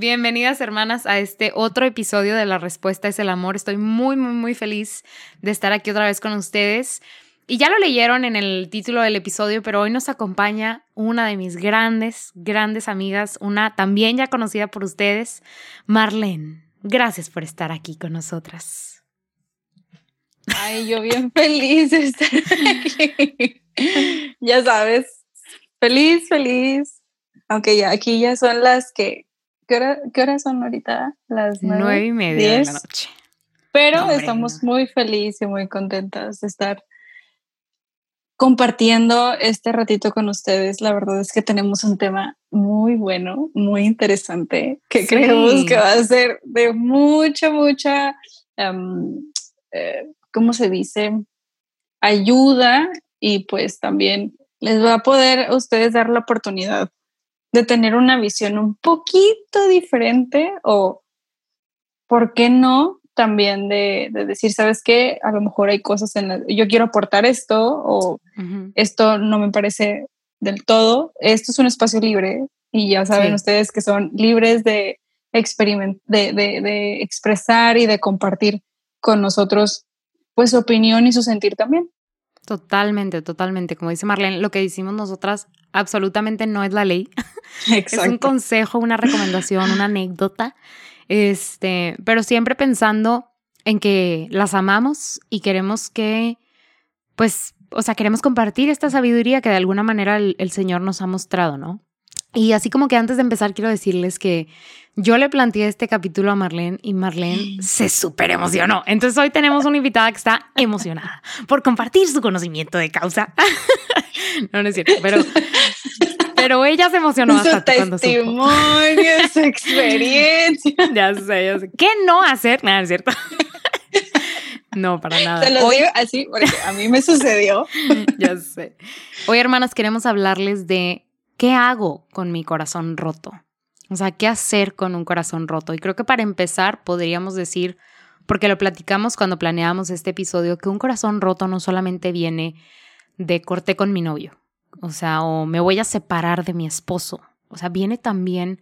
Bienvenidas hermanas a este otro episodio de La Respuesta es el Amor. Estoy muy, muy, muy feliz de estar aquí otra vez con ustedes. Y ya lo leyeron en el título del episodio, pero hoy nos acompaña una de mis grandes, grandes amigas, una también ya conocida por ustedes, Marlene. Gracias por estar aquí con nosotras. Ay, yo bien feliz de estar aquí. ya sabes, feliz, feliz. Aunque ya aquí ya son las que ¿Qué hora, son ahorita? Las nueve, y media de la noche. Pero estamos muy felices y muy contentas de estar compartiendo este ratito con ustedes. La verdad es que tenemos un tema muy bueno, muy interesante, que creemos que va a ser de mucha, mucha, em, eh, ¿cómo se dice? Ayuda y pues también les va a poder a ustedes dar la oportunidad de tener una visión un poquito diferente o, ¿por qué no? También de, decir, ¿sabes qué? A lo mejor hay cosas en las yo quiero aportar esto o esto no me parece del todo. Esto es un espacio libre y ya saben ustedes que son libres de, de, de expresar y de compartir con nosotros pues su opinión y su sentir también. Totalmente, totalmente. Como dice Marlene, lo que decimos nosotras absolutamente no es la ley. es un consejo, una recomendación, una anécdota. Este, pero siempre pensando en que las amamos y queremos que, pues, o sea, queremos compartir esta sabiduría que de alguna manera el Señor nos ha mostrado, ¿no? Y así como que antes de empezar quiero decirles que yo le planteé este capítulo a Marlene y Marlene se súper emocionó. Entonces hoy tenemos una invitada que está emocionada por compartir su conocimiento de causa. no, no es cierto, pero, pero ella se emocionó bastante cuando testimonio, su experiencia. ya sé, ya sé. ¿Qué no hacer? Nada, es cierto. No, para nada. Te lo digo así porque a mí me sucedió. ya sé. Hoy, hermanas, queremos hablarles de ¿qué hago con mi corazón roto? O sea, ¿qué hacer con un corazón roto? Y creo que para empezar podríamos decir, porque lo platicamos cuando planeamos este episodio, que un corazón roto no solamente viene de corté con mi novio, o sea, o me voy a separar de mi esposo, o sea, viene también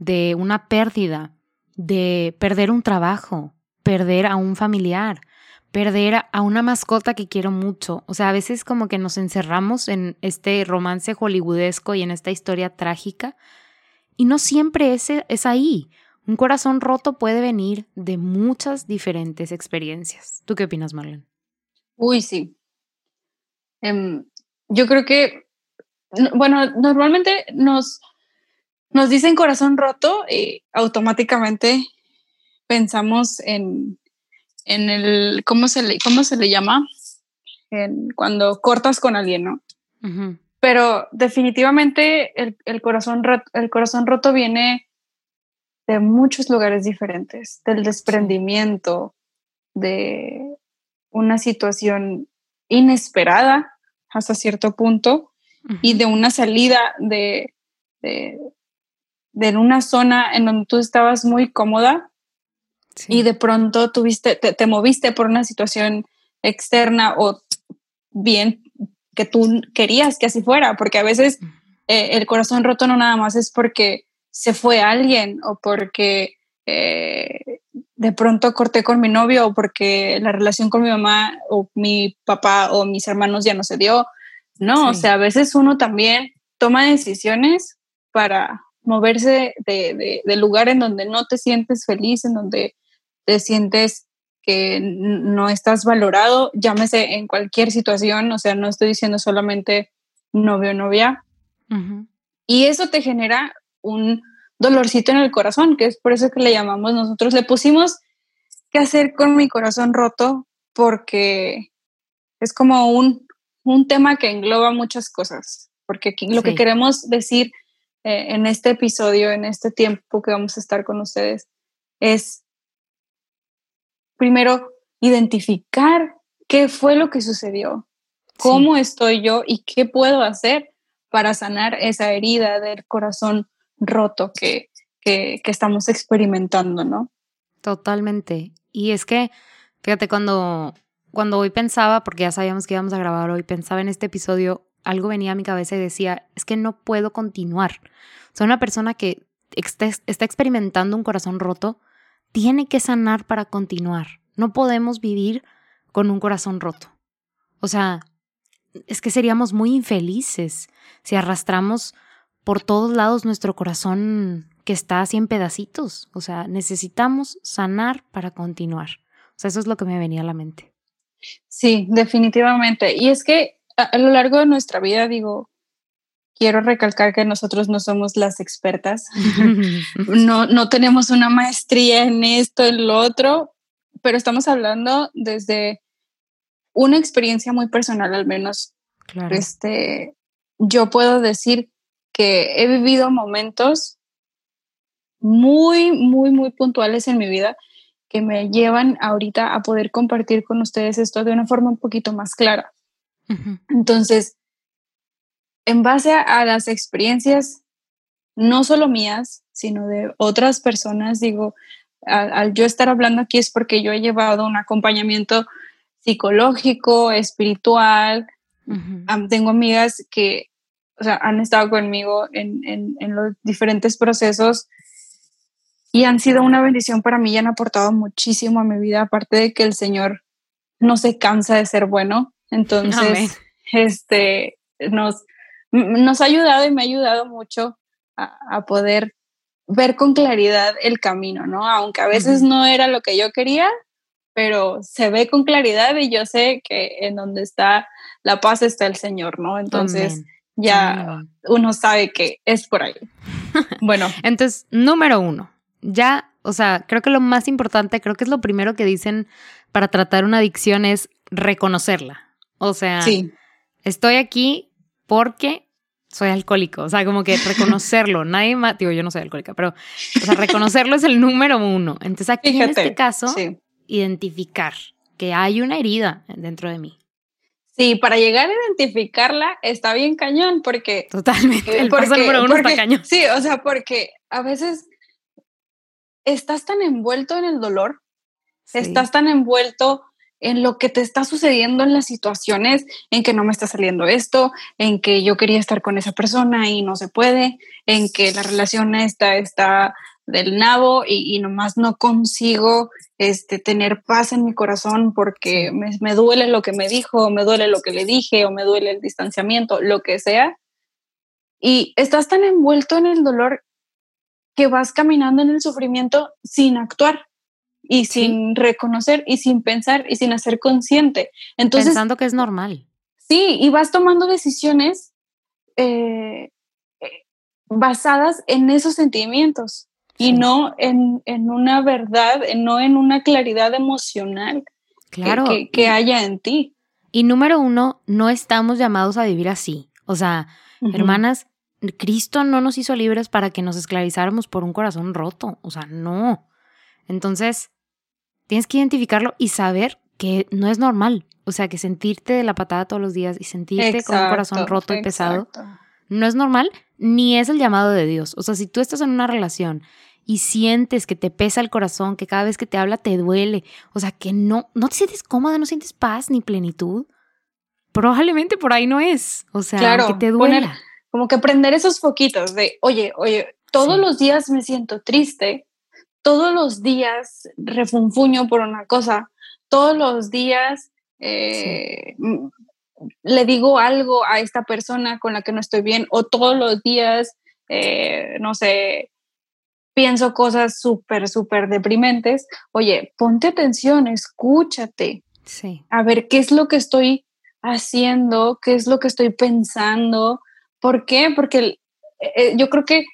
de una pérdida, de perder un trabajo, perder a un familiar, perder a una mascota que quiero mucho. O sea, a veces como que nos encerramos en este romance hollywoodesco y en esta historia trágica. Y no siempre es, es ahí. Un corazón roto puede venir de muchas diferentes experiencias. ¿Tú qué opinas, Marlene? Uy, sí. Em, yo creo que, bueno, normalmente nos, nos dicen corazón roto y automáticamente pensamos en, en el, ¿cómo se le, cómo se le llama? En, cuando cortas con alguien, ¿no? Pero definitivamente el, corazón roto, el corazón roto viene de muchos lugares diferentes, del desprendimiento, de una situación inesperada hasta cierto punto y de una salida de, de, de, una zona en donde tú estabas muy cómoda y de pronto tuviste, te, moviste por una situación externa o bien que tú querías que así fuera, porque a veces eh, el corazón roto no nada más es porque se fue alguien o porque eh, de pronto corté con mi novio o porque la relación con mi mamá o mi papá o mis hermanos ya no se dio. No, o sea, a veces uno también toma decisiones para moverse de, de, de, lugar en donde no te sientes feliz, en donde te sientes que no estás valorado, llámese en cualquier situación, o sea, no estoy diciendo solamente novio o novia. Y eso te genera un dolorcito en el corazón, que es por eso que le llamamos nosotros, le pusimos qué hacer con mi corazón roto, porque es como un, un tema que engloba muchas cosas, porque aquí lo que queremos decir eh, en este episodio, en este tiempo que vamos a estar con ustedes, es primero identificar qué fue lo que sucedió, cómo estoy yo y qué puedo hacer para sanar esa herida del corazón roto que, que, que estamos experimentando, ¿no? Totalmente. Y es que, fíjate, cuando, cuando hoy pensaba, porque ya sabíamos que íbamos a grabar hoy, pensaba en este episodio, algo venía a mi cabeza y decía, es que no puedo continuar. Sea, una persona que está, está experimentando un corazón roto, tiene que sanar para continuar. No podemos vivir con un corazón roto. O sea, es que seríamos muy infelices si arrastramos por todos lados nuestro corazón que está así en pedacitos. O sea, necesitamos sanar para continuar. O sea, eso es lo que me venía a la mente. Sí, definitivamente. Y es que a, lo largo de nuestra vida, digo, quiero recalcar que nosotros no somos las expertas, no, no tenemos una maestría en esto, en lo otro, pero estamos hablando desde una experiencia muy personal al menos. Claro. Este, yo puedo decir que he vivido momentos muy, muy, muy puntuales en mi vida que me llevan ahorita a poder compartir con ustedes esto de una forma un poquito más clara. Entonces, en base a, las experiencias, no solo mías, sino de otras personas, digo, al, yo estar hablando aquí es porque yo he llevado un acompañamiento psicológico, espiritual. tengo amigas que o sea, han estado conmigo en, en, en, los diferentes procesos y han sido una bendición para mí y han aportado muchísimo a mi vida, aparte de que el Señor no se cansa de ser bueno. Entonces, este, nos, nos ha ayudado y me ha ayudado mucho a, a, poder ver con claridad el camino, ¿no? Aunque a veces no era lo que yo quería, pero se ve con claridad y yo sé que en donde está la paz está el Señor, ¿no? Entonces, ya uno sabe que es por ahí. Bueno. Entonces, número uno, ya, o sea, creo que lo más importante, creo que es lo primero que dicen para tratar una adicción es reconocerla. O sea, estoy aquí porque soy alcohólico. O sea, como que reconocerlo. Nadie más, digo, yo no soy alcohólica, pero, o sea, reconocerlo es el número uno. Entonces, aquí en este caso, identificar que hay una herida dentro de mí. Sí, para llegar a identificarla está bien cañón porque... Totalmente, el paso número uno está cañón. Sí, o sea, porque a veces estás tan envuelto en el dolor, estás tan envuelto en lo que te está sucediendo en las situaciones, en que no me está saliendo esto, en que yo quería estar con esa persona y no se puede, en que la relación esta está del nabo y, nomás no consigo este, tener paz en mi corazón porque me, me, duele lo que me dijo, me duele lo que le dije, o me duele el distanciamiento, lo que sea. Y estás tan envuelto en el dolor que vas caminando en el sufrimiento sin actuar y sin reconocer y sin pensar y sin hacer consciente. Entonces, Pensando que es normal. Sí, y vas tomando decisiones eh, eh, basadas en esos sentimientos y no en, en, una verdad, no en una claridad emocional claro. que, que, haya en ti. Y número uno, no estamos llamados a vivir así. O sea, hermanas, Cristo no nos hizo libres para que nos esclavizáramos por un corazón roto, o sea, no. Entonces, tienes que identificarlo y saber que no es normal, o sea, que sentirte de la patada todos los días y sentirte con un corazón roto y pesado no es normal ni es el llamado de Dios. O sea, si tú estás en una relación y sientes que te pesa el corazón, que cada vez que te habla te duele, o sea, que no no te sientes cómoda, no sientes paz ni plenitud, probablemente por ahí no es, o sea, que te duela. como que prender esos foquitos de, oye, oye, todos los días me siento triste, todos los días refunfuño por una cosa, todos los días eh, le digo algo a esta persona con la que no estoy bien, o todos los días, eh, no sé, pienso cosas súper, súper deprimentes, oye, ponte atención, escúchate. Sí. A ver, ¿qué es lo que estoy haciendo? ¿Qué es lo que estoy pensando? ¿Por qué? Porque eh, yo creo que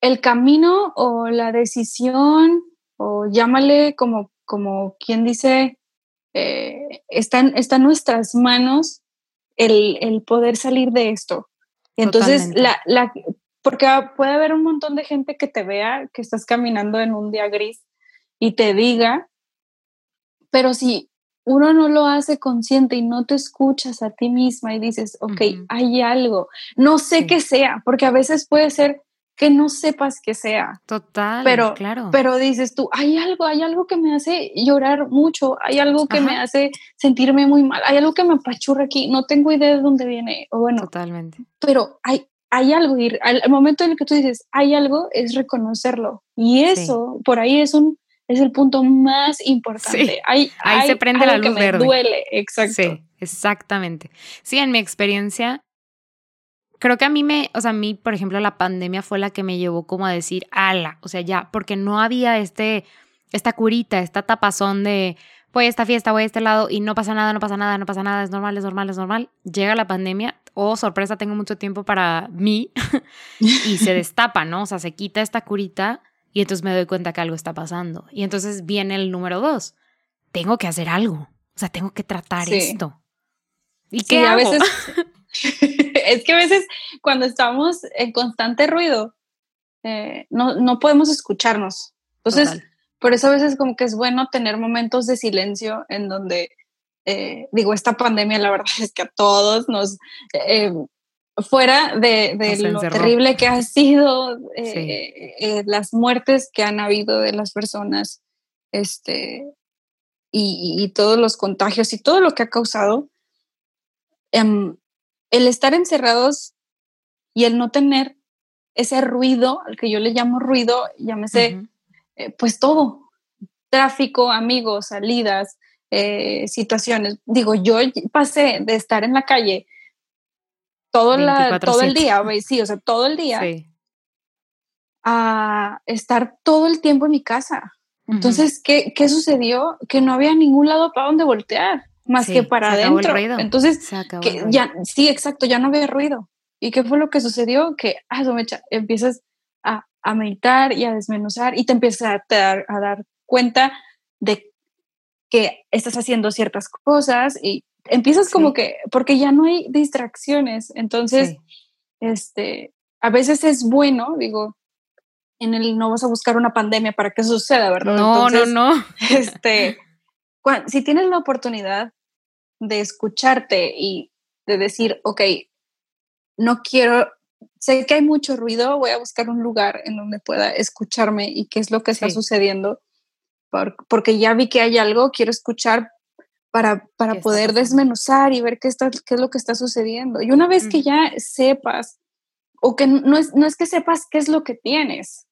el camino o la decisión, o llámale como, como quien dice, eh, está, en, está, en, nuestras manos el, el, poder salir de esto. Entonces, la, la, porque puede haber un montón de gente que te vea que estás caminando en un día gris y te diga, pero si uno no lo hace consciente y no te escuchas a ti misma y dices, ok, hay algo, no sé qué sea, porque a veces puede ser que no sepas que sea. Total, pero, claro. Pero dices tú, hay algo, hay algo que me hace llorar mucho, hay algo que me hace sentirme muy mal, hay algo que me apachurra aquí, no tengo idea de dónde viene, o bueno. Totalmente. Pero hay, hay algo, y al, momento en el que tú dices, hay algo, es reconocerlo. Y eso, por ahí es un, es el punto más importante. Hay, ahí se prende la luz que me verde. duele, exacto. Sí, exactamente. Sí, en mi experiencia, creo que a mí me, o sea, a mí, por ejemplo, la pandemia fue la que me llevó como a decir, ala, o sea, ya, porque no había este, esta curita, esta tapazón de, voy a esta fiesta, voy a este lado y no pasa nada, no pasa nada, no pasa nada, es normal, es normal, es normal. Llega la pandemia, oh, sorpresa, tengo mucho tiempo para mí y se destapa, ¿no? O sea, se quita esta curita y entonces me doy cuenta que algo está pasando. Y entonces viene el número dos, tengo que hacer algo, o sea, tengo que tratar esto. ¿Y qué a veces es que a veces cuando estamos en constante ruido, eh, no, no, podemos escucharnos. Entonces, por eso a veces como que es bueno tener momentos de silencio en donde, eh, digo, esta pandemia la verdad es que a todos nos, eh, fuera de, lo terrible que ha sido, las muertes que han habido de las personas, este, y, y, todos los contagios y todo lo que ha causado, em, el estar encerrados y el no tener ese ruido, al que yo le llamo ruido, llámese, eh, pues todo, tráfico, amigos, salidas, eh, situaciones. Digo, yo pasé de estar en la calle todo, la, todo el día, sí, o sea, todo el día, a estar todo el tiempo en mi casa. Entonces, ¿qué, ¿qué, sucedió? Que no había ningún lado para donde voltear más que para adentro. Entonces, que ya, sí, exacto, ya no había ruido. ¿Y qué fue lo que sucedió? Que ah, empiezas a, a, meditar y a desmenuzar y te empiezas a, dar, a dar cuenta de que estás haciendo ciertas cosas y empiezas como que, porque ya no hay distracciones. Entonces, este, a veces es bueno, digo, en el no vas a buscar una pandemia para que suceda, ¿verdad? No, no, no. Este, si tienes la oportunidad de escucharte y de decir, ok, no quiero, sé que hay mucho ruido, voy a buscar un lugar en donde pueda escucharme y qué es lo que está sucediendo, porque ya vi que hay algo, quiero escuchar para, para poder desmenuzar y ver qué, está, qué es lo que está sucediendo. Y una vez que ya sepas, o que no es, no es que sepas qué es lo que tienes,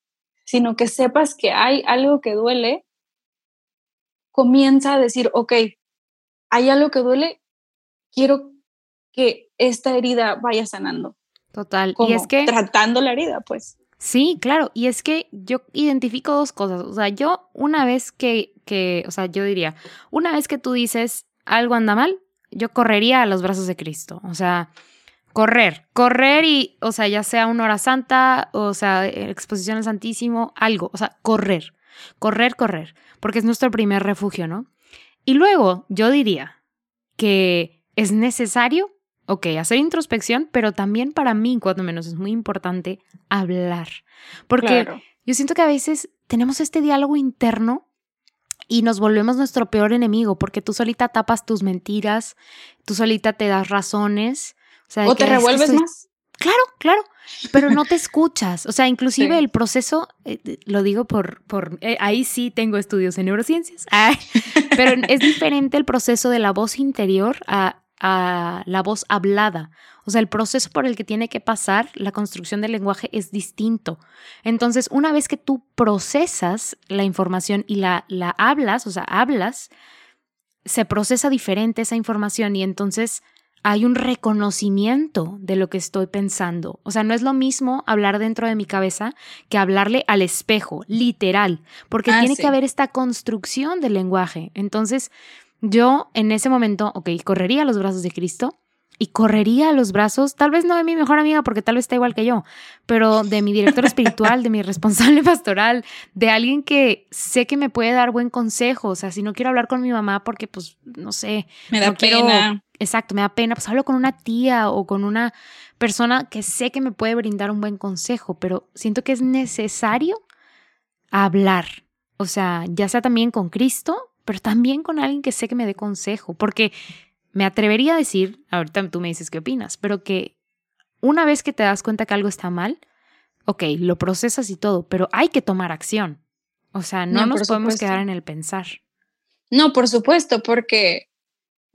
sino que sepas que hay algo que duele, comienza a decir, ok, hay algo que duele, quiero que esta herida vaya sanando. Total. y es que... Tratando la herida, pues. Sí, claro. Y es que yo identifico dos cosas. O sea, yo una vez que, que, o sea, yo diría, una vez que tú dices algo anda mal, yo correría a los brazos de Cristo. O sea, correr, correr y, o sea, ya sea una hora santa, o sea, exposición al Santísimo, algo. O sea, correr, correr, correr. Porque es nuestro primer refugio, ¿no? Y luego yo diría que es necesario, ok, hacer introspección, pero también para mí, cuando menos, es muy importante hablar. Porque yo siento que a veces tenemos este diálogo interno y nos volvemos nuestro peor enemigo porque tú solita tapas tus mentiras, tú solita te das razones. O, te revuelves más. Claro, claro, pero no te escuchas. O sea, inclusive el proceso, eh, lo digo por, por eh, ahí sí tengo estudios en neurociencias, pero es diferente el proceso de la voz interior a, a la voz hablada. O sea, el proceso por el que tiene que pasar la construcción del lenguaje es distinto. Entonces, una vez que tú procesas la información y la, la hablas, o sea, hablas, se procesa diferente esa información y entonces hay un reconocimiento de lo que estoy pensando. O sea, no es lo mismo hablar dentro de mi cabeza que hablarle al espejo, literal, porque ah, tiene que haber esta construcción del lenguaje. Entonces, yo en ese momento, ok, correría a los brazos de Cristo y correría a los brazos, tal vez no de mi mejor amiga, porque tal vez está igual que yo, pero de mi director espiritual, de mi responsable pastoral, de alguien que sé que me puede dar buen consejo. O sea, si no quiero hablar con mi mamá porque, pues, no sé. Me da pena. Exacto, me da pena, pues hablo con una tía o con una persona que sé que me puede brindar un buen consejo, pero siento que es necesario hablar. O sea, ya sea también con Cristo, pero también con alguien que sé que me dé consejo, porque me atrevería a decir, ahorita tú me dices qué opinas, pero que una vez que te das cuenta que algo está mal, ok, lo procesas y todo, pero hay que tomar acción. O sea, no, nos podemos quedar en el pensar. No, por supuesto, porque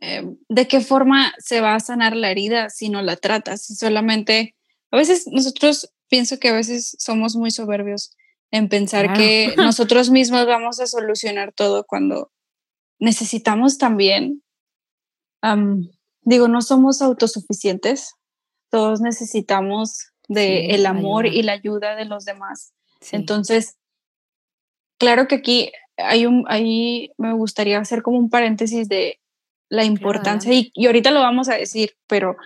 eh, ¿de qué forma se va a sanar la herida si no la tratas? Si solamente, a veces nosotros pienso que a veces somos muy soberbios en pensar que nosotros mismos vamos a solucionar todo cuando necesitamos también digo, no somos autosuficientes, todos necesitamos de el amor y la ayuda de los demás. Entonces, claro que aquí hay un, ahí me gustaría hacer como un paréntesis de la importancia, y, y, ahorita lo vamos a decir, pero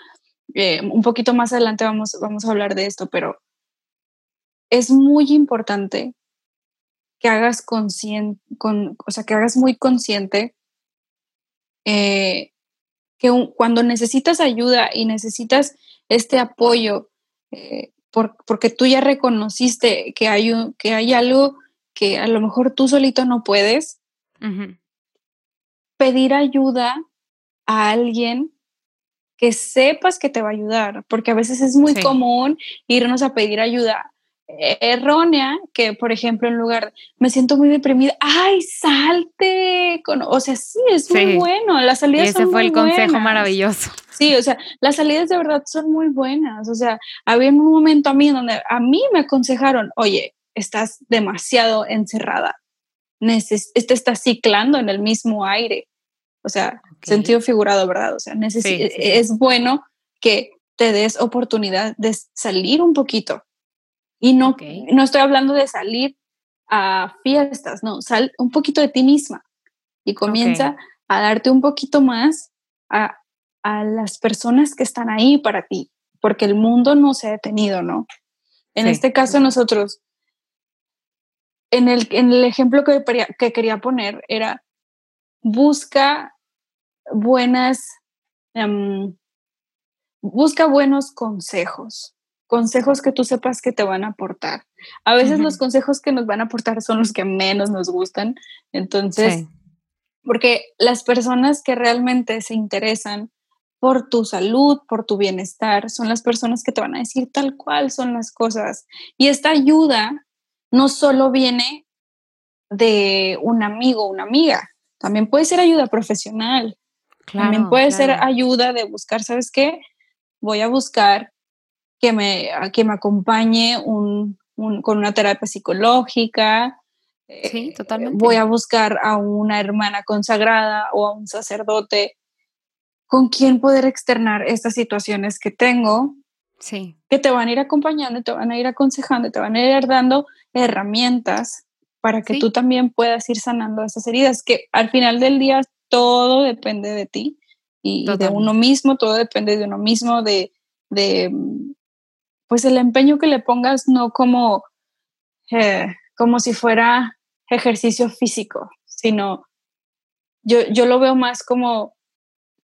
eh, un poquito más adelante vamos, vamos a hablar de esto, pero es muy importante que hagas consciente, con, o sea, que hagas muy consciente eh, que cuando necesitas ayuda y necesitas este apoyo, eh, porque tú ya reconociste que hay, que hay algo que a lo mejor tú solito no puedes, pedir ayuda a alguien que sepas que te va a ayudar, porque a veces es muy común irnos a pedir ayuda errónea que, por ejemplo, en lugar, me siento muy deprimida, ¡ay, salte! o sea, sí, es muy bueno, las salidas ese fue el consejo maravilloso. Sí, o sea, las salidas de verdad son muy buenas, o sea, había un momento a mí donde a mí me aconsejaron, oye, estás demasiado encerrada, este está ciclando en el mismo aire, o sea, sentido figurado, ¿verdad? O sea, es bueno que te des oportunidad de salir un poquito, y no, no estoy hablando de salir a fiestas, no, sal un poquito de ti misma y comienza a darte un poquito más a, a, las personas que están ahí para ti, porque el mundo no se ha detenido, ¿no? En este caso nosotros, en el, en el ejemplo que, que quería poner era, busca buenas, em, busca buenos consejos consejos que tú sepas que te van a aportar. A veces los consejos que nos van a aportar son los que menos nos gustan. Entonces, porque las personas que realmente se interesan por tu salud, por tu bienestar, son las personas que te van a decir tal cual son las cosas. Y esta ayuda no solo viene de un amigo o una amiga, también puede ser ayuda profesional. También puede ser ayuda de buscar, ¿sabes qué? Voy a buscar que me, que me acompañe un, con una terapia psicológica. Sí, eh, totalmente. Voy a buscar a una hermana consagrada o a un sacerdote con quien poder externar estas situaciones que tengo. Sí. Que te van a ir acompañando, te van a ir aconsejando, te van a ir dando herramientas para que tú también puedas ir sanando esas heridas, que al final del día todo depende de ti y, de uno mismo, todo depende de uno mismo, de, de, pues el empeño que le pongas no como, eh, como si fuera ejercicio físico, sino yo, yo lo veo más como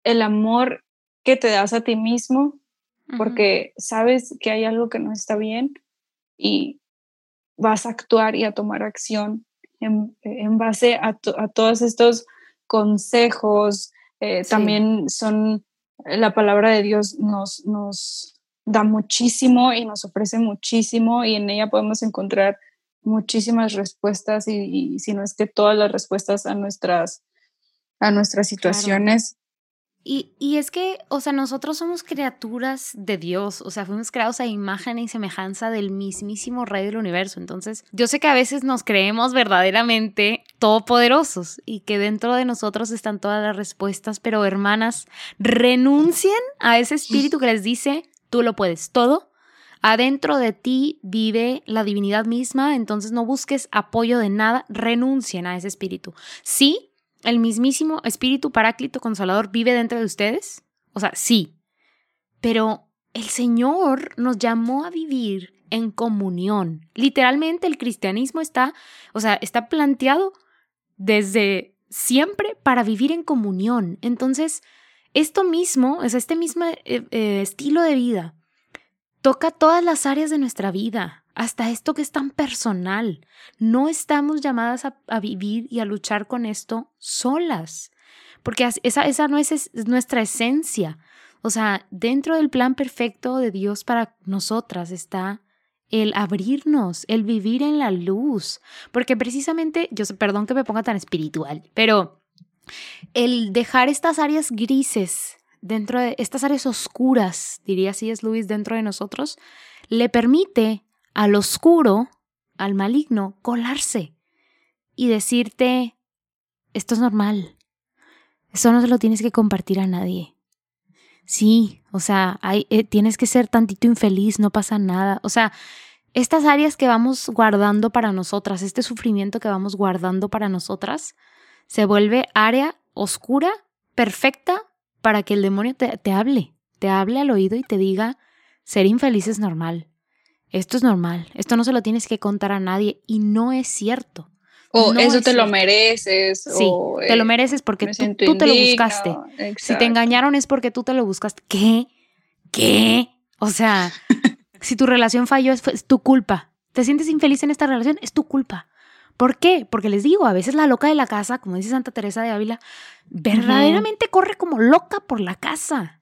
el amor que te das a ti mismo, porque sabes que hay algo que no está bien y vas a actuar y a tomar acción en, base a, todos estos consejos. Eh, también son, la palabra de Dios nos, nos, da muchísimo y nos ofrece muchísimo y en ella podemos encontrar muchísimas respuestas y, si no es que todas las respuestas a nuestras, a nuestras situaciones. Y, es que, o sea, nosotros somos criaturas de Dios, o sea, fuimos creados a imagen y semejanza del mismísimo Rey del universo. Entonces, yo sé que a veces nos creemos verdaderamente todopoderosos y que dentro de nosotros están todas las respuestas, pero hermanas, renuncien a ese espíritu que les dice, tú lo puedes todo. Adentro de ti vive la divinidad misma, entonces no busques apoyo de nada, renuncien a ese espíritu. Sí, el mismísimo Espíritu Paráclito Consolador vive dentro de ustedes? O sea, sí, pero el Señor nos llamó a vivir en comunión. Literalmente el cristianismo está, o sea, está planteado desde siempre para vivir en comunión. Entonces, esto mismo, o sea, este mismo eh, eh, estilo de vida, toca todas las áreas de nuestra vida hasta esto que es tan personal. No estamos llamadas a, vivir y a luchar con esto solas, porque esa, esa no es, nuestra esencia. O sea, dentro del plan perfecto de Dios para nosotras está el abrirnos, el vivir en la luz, porque precisamente, yo perdón que me ponga tan espiritual, pero el dejar estas áreas grises dentro de estas áreas oscuras, diría así es Luis, dentro de nosotros, le permite al oscuro, al maligno, colarse y decirte, esto es normal, eso no se lo tienes que compartir a nadie. Sí, o sea, eh, tienes que ser tantito infeliz, no pasa nada. O sea, estas áreas que vamos guardando para nosotras, este sufrimiento que vamos guardando para nosotras, se vuelve área oscura, perfecta, para que el demonio te hable, te hable al oído y te diga, ser infeliz es normal esto es normal, esto no se lo tienes que contar a nadie y no es cierto. O eso te lo mereces. Sí, te lo eh, mereces porque tú, te lo buscaste. Si te engañaron es porque tú te lo buscaste. ¿Qué? ¿Qué? O sea, si tu relación falló es, tu culpa. ¿Te sientes infeliz en esta relación? Es tu culpa. ¿Por qué? Porque les digo, a veces la loca de la casa, como dice Santa Teresa de Ávila, verdaderamente corre como loca por la casa.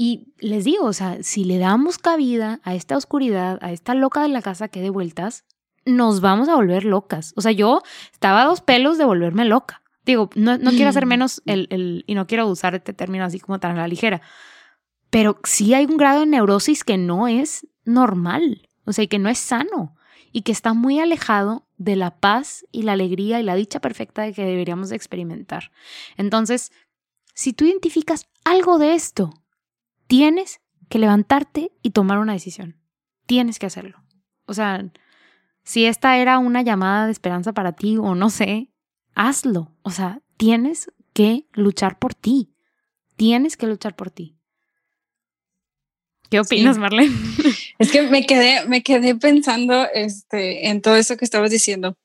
Y les digo, o sea, si le damos cabida a esta oscuridad, a esta loca de la casa que de vueltas, nos vamos a volver locas. O sea, yo estaba a dos pelos de volverme loca. Digo, no, no quiero hacer mm. menos el, el, y no quiero usar este término así como tan a la ligera, pero sí hay un grado de neurosis que no es normal, o sea, y que no es sano y que está muy alejado de la paz y la alegría y la dicha perfecta de que deberíamos de experimentar. Entonces, si tú identificas algo de esto, tienes que levantarte y tomar una decisión. Tienes que hacerlo. O sea, si esta era una llamada de esperanza para ti o no sé, hazlo. O sea, tienes que luchar por ti. Tienes que luchar por ti. ¿Qué opinas, Marlene? Es que me quedé, me quedé pensando este, en todo eso que estabas diciendo.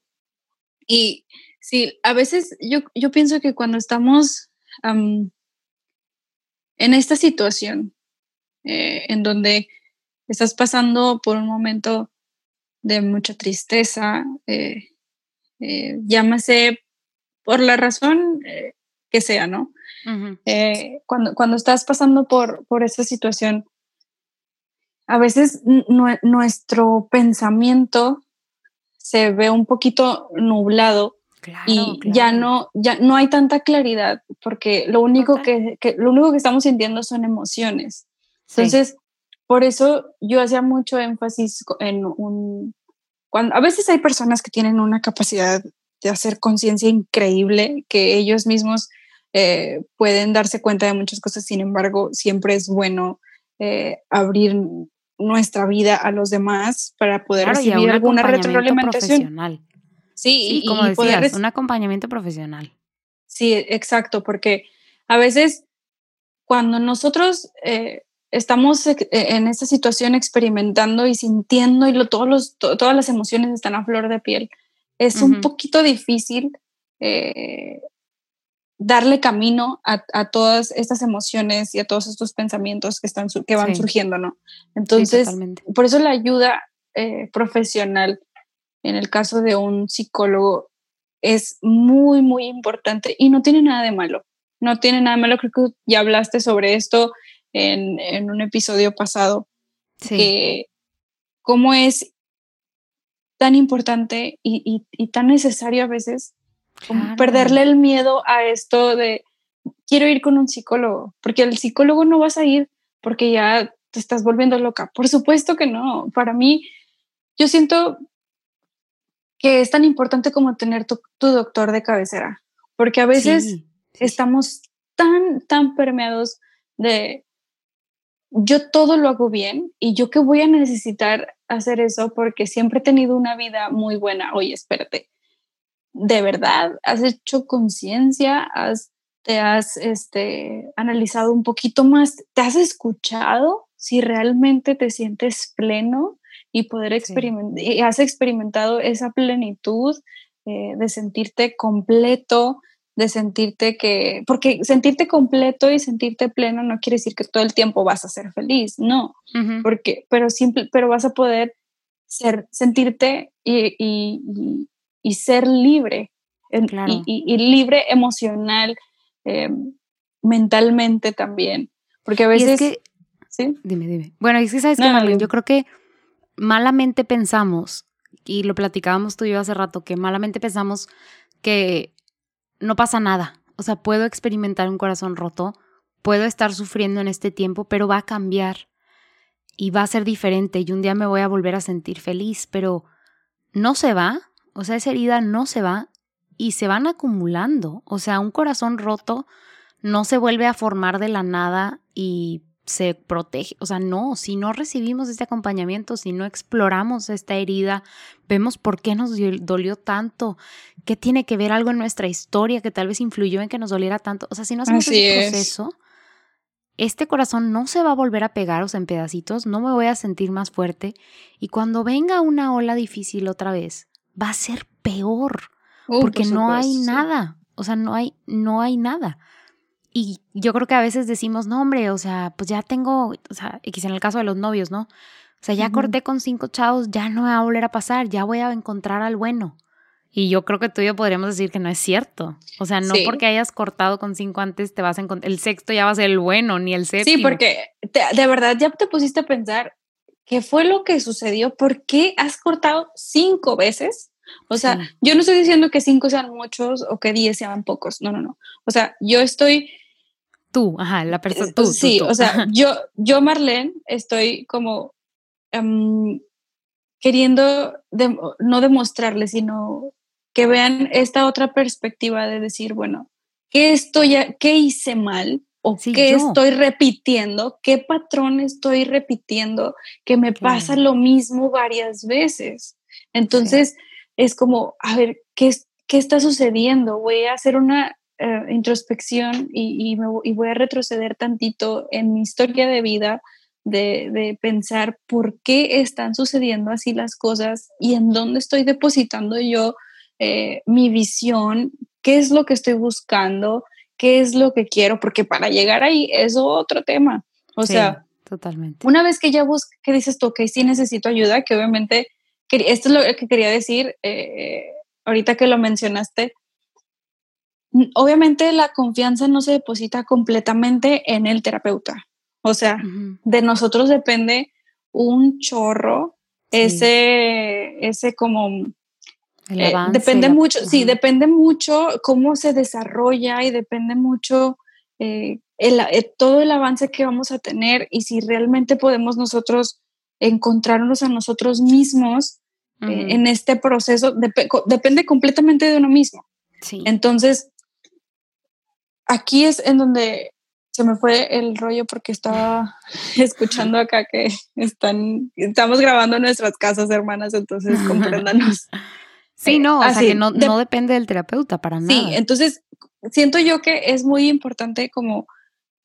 Y sí, a veces yo, yo pienso que cuando estamos en esta situación eh, en donde estás pasando por un momento de mucha tristeza, eh, eh, llámase por la razón que sea, ¿no? cuando, cuando estás pasando por, por esa situación, a veces nuestro pensamiento se ve un poquito nublado y ya no ya no hay tanta claridad porque lo único que, lo único que estamos sintiendo son emociones. Entonces por eso yo hacía mucho énfasis en un cuando a veces hay personas que tienen una capacidad de hacer conciencia increíble que ellos mismos eh, pueden darse cuenta de muchas cosas sin embargo siempre es bueno eh, abrir nuestra vida a los demás para poder recibir alguna retroalimentación Sí, y, como decías, un acompañamiento profesional. Sí, exacto, porque a veces cuando nosotros eh, estamos en esta situación experimentando y sintiendo y lo, todos los, todas las emociones están a flor de piel, es un poquito difícil eh, darle camino a, todas estas emociones y a todos estos pensamientos que, están, que van surgiendo, ¿no? Entonces, por eso la ayuda eh, profesional en el caso de un psicólogo es muy, muy importante y no tiene nada de malo. No tiene nada de malo, creo que ya hablaste sobre esto en, en un episodio pasado. Sí. cómo es tan importante y, y, tan necesario a veces perderle el miedo a esto de, quiero ir con un psicólogo, porque el psicólogo no vas a ir porque ya te estás volviendo loca. Por supuesto que no. Para mí, yo siento que es tan importante como tener tu, doctor de cabecera, porque a veces estamos tan, tan permeados de yo todo lo hago bien y yo que voy a necesitar hacer eso porque siempre he tenido una vida muy buena. Oye, espérate, ¿de verdad has hecho conciencia? ¿Has, ¿Te has este, analizado un poquito más? ¿Te has escuchado si realmente te sientes pleno y poder experimentar, y has experimentado esa plenitud eh, de sentirte completo, de sentirte que, porque sentirte completo y sentirte pleno no quiere decir que todo el tiempo vas a ser feliz, no, porque, pero simple, pero vas a poder ser, sentirte y, y, y, ser libre, y, libre emocional, eh, mentalmente también, porque a veces... que, ¿sí? Dime, dime. Bueno, es que sabes que, yo creo que malamente pensamos, y lo platicábamos tú y yo hace rato, que malamente pensamos que no pasa nada. O sea, puedo experimentar un corazón roto, puedo estar sufriendo en este tiempo, pero va a cambiar y va a ser diferente y un día me voy a volver a sentir feliz, pero no se va, o sea, esa herida no se va y se van acumulando. O sea, un corazón roto no se vuelve a formar de la nada y se protege, o sea, no, si no recibimos este acompañamiento, si no exploramos esta herida, vemos por qué nos dolió tanto, qué tiene que ver algo en nuestra historia que tal vez influyó en que nos doliera tanto, o sea, si no hacemos ese proceso, este corazón no se va a volver a pegar, o sea, en pedacitos, no me voy a sentir más fuerte y cuando venga una ola difícil otra vez, va a ser peor, uh, porque no hay nada, o sea, no hay, no hay nada. Y yo creo que a veces decimos, no, hombre, o sea, pues ya tengo, o sea, X en el caso de los novios, ¿no? O sea, ya corté con cinco chavos, ya no va a volver a pasar, ya voy a encontrar al bueno. Y yo creo que tú y yo podríamos decir que no es cierto. O sea, no porque hayas cortado con cinco antes te vas a encontrar, el sexto ya va a ser el bueno, ni el séptimo. Sí, porque de verdad ya te pusiste a pensar qué fue lo que sucedió, por qué has cortado cinco veces. O sea, yo no estoy diciendo que cinco sean muchos o que diez sean pocos, no, no, no. O sea, yo estoy Tú, ajá, la persona, tú. Sí, o sea, yo, yo, Marlene, estoy como em, queriendo no demostrarle, sino que vean esta otra perspectiva de decir, bueno, ¿qué, estoy, qué hice mal? ¿O qué estoy repitiendo? ¿Qué patrón estoy repitiendo? Que me pasa lo mismo varias veces. Entonces, es como, a ver, ¿qué, ¿qué está sucediendo? Voy a hacer una eh, introspección y, voy a retroceder tantito en mi historia de vida, de, pensar por qué están sucediendo así las cosas y en dónde estoy depositando yo eh, mi visión, qué es lo que estoy buscando, qué es lo que quiero, porque para llegar ahí es otro tema. O sea, totalmente. Una vez que ya buscas, que dices tú, ok, sí necesito ayuda, que obviamente, esto es lo que quería decir eh, ahorita que lo mencionaste, obviamente la confianza no se deposita completamente en el terapeuta. O sea, de nosotros depende un chorro, ese, ese como... Eh, depende mucho, sí, depende mucho cómo se desarrolla y depende mucho eh, eh, todo el avance que vamos a tener y si realmente podemos nosotros encontrarnos a nosotros mismos en este proceso, depende completamente de uno mismo. Sí. Entonces, aquí es en donde se me fue el rollo porque estaba escuchando acá que están, estamos grabando en nuestras casas, hermanas, entonces compréndanos. Sí, no, o sea que no, no, depende del terapeuta para nada. Sí, entonces siento yo que es muy importante como,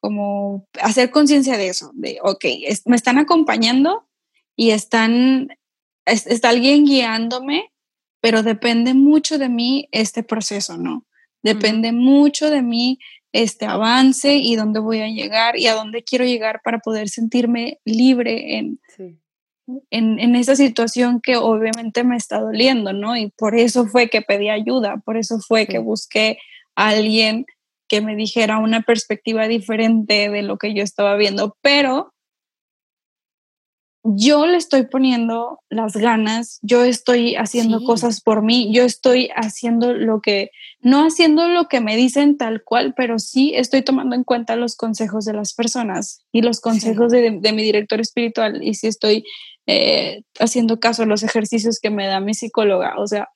como hacer conciencia de eso, de, ok, me están acompañando y están, está alguien guiándome, pero depende mucho de mí este proceso, ¿no? Depende mucho de mí este avance y dónde voy a llegar y a dónde quiero llegar para poder sentirme libre en, en, en, esa situación que obviamente me está doliendo, ¿no? Y por eso fue que pedí ayuda, por eso fue que busqué a alguien que me dijera una perspectiva diferente de lo que yo estaba viendo, pero yo le estoy poniendo las ganas, yo estoy haciendo cosas por mí, yo estoy haciendo lo que, no haciendo lo que me dicen tal cual, pero sí estoy tomando en cuenta los consejos de las personas y los consejos de, mi director espiritual y si estoy eh, haciendo caso a los ejercicios que me da mi psicóloga, o sea,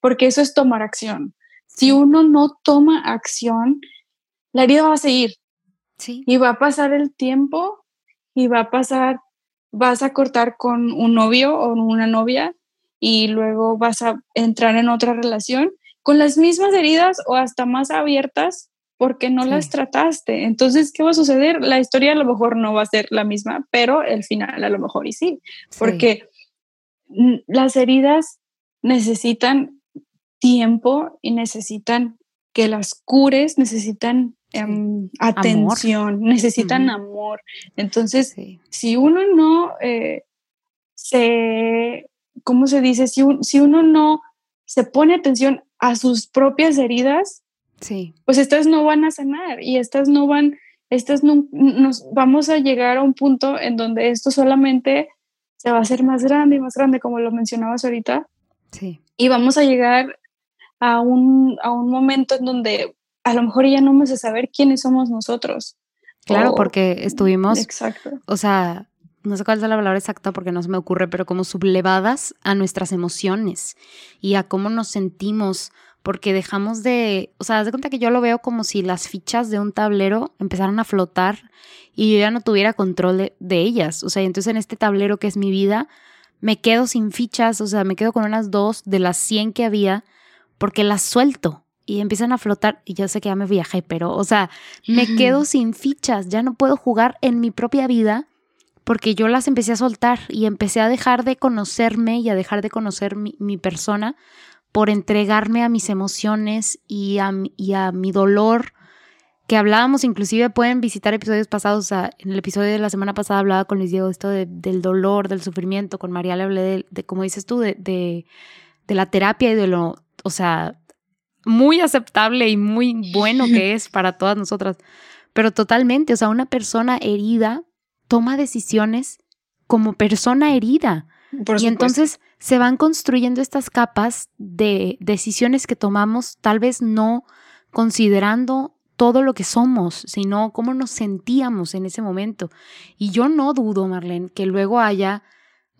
porque eso es tomar acción. Si uno no toma acción, la herida va a seguir. Sí. Y va a pasar el tiempo y va a pasar vas a cortar con un novio o una novia y luego vas a entrar en otra relación con las mismas heridas o hasta más abiertas porque no las trataste. Entonces, ¿qué va a suceder? La historia a lo mejor no va a ser la misma, pero el final a lo mejor y sí, porque las heridas necesitan tiempo y necesitan que las cures, necesitan Em, atención, necesitan amor. Entonces, si uno no eh, se, ¿cómo se dice? Si, si, uno no se pone atención a sus propias heridas, sí. pues estas no van a sanar y estas no van, estas no, nos vamos a llegar a un punto en donde esto solamente se va a hacer más grande y más grande, como lo mencionabas ahorita. Sí. Y vamos a llegar a un, a un momento en donde a lo mejor ya no vamos a saber quiénes somos nosotros. Claro, porque estuvimos, exacto. o sea, no sé cuál es la palabra exacta porque no se me ocurre, pero como sublevadas a nuestras emociones y a cómo nos sentimos, porque dejamos de, o sea, haz de cuenta que yo lo veo como si las fichas de un tablero empezaran a flotar y yo ya no tuviera control de, de ellas, o sea, entonces en este tablero que es mi vida, me quedo sin fichas, o sea, me quedo con unas dos de las 100 que había porque las suelto y empiezan a flotar y yo sé que ya me viajé, pero o sea, me quedo sin fichas, ya no puedo jugar en mi propia vida porque yo las empecé a soltar y empecé a dejar de conocerme y a dejar de conocer mi, persona por entregarme a mis emociones y a, y a mi dolor que hablábamos, inclusive pueden visitar episodios pasados, o sea, en el episodio de la semana pasada hablaba con Luis Diego esto del dolor, del sufrimiento, con María le hablé de, como dices tú, de, de, de, la terapia y de lo, o sea, muy aceptable y muy bueno que es para todas nosotras. Pero totalmente, o sea, una persona herida toma decisiones como persona herida. y entonces se van construyendo estas capas de decisiones que tomamos, tal vez no considerando todo lo que somos, sino cómo nos sentíamos en ese momento. Y yo no dudo, Marlene, que luego haya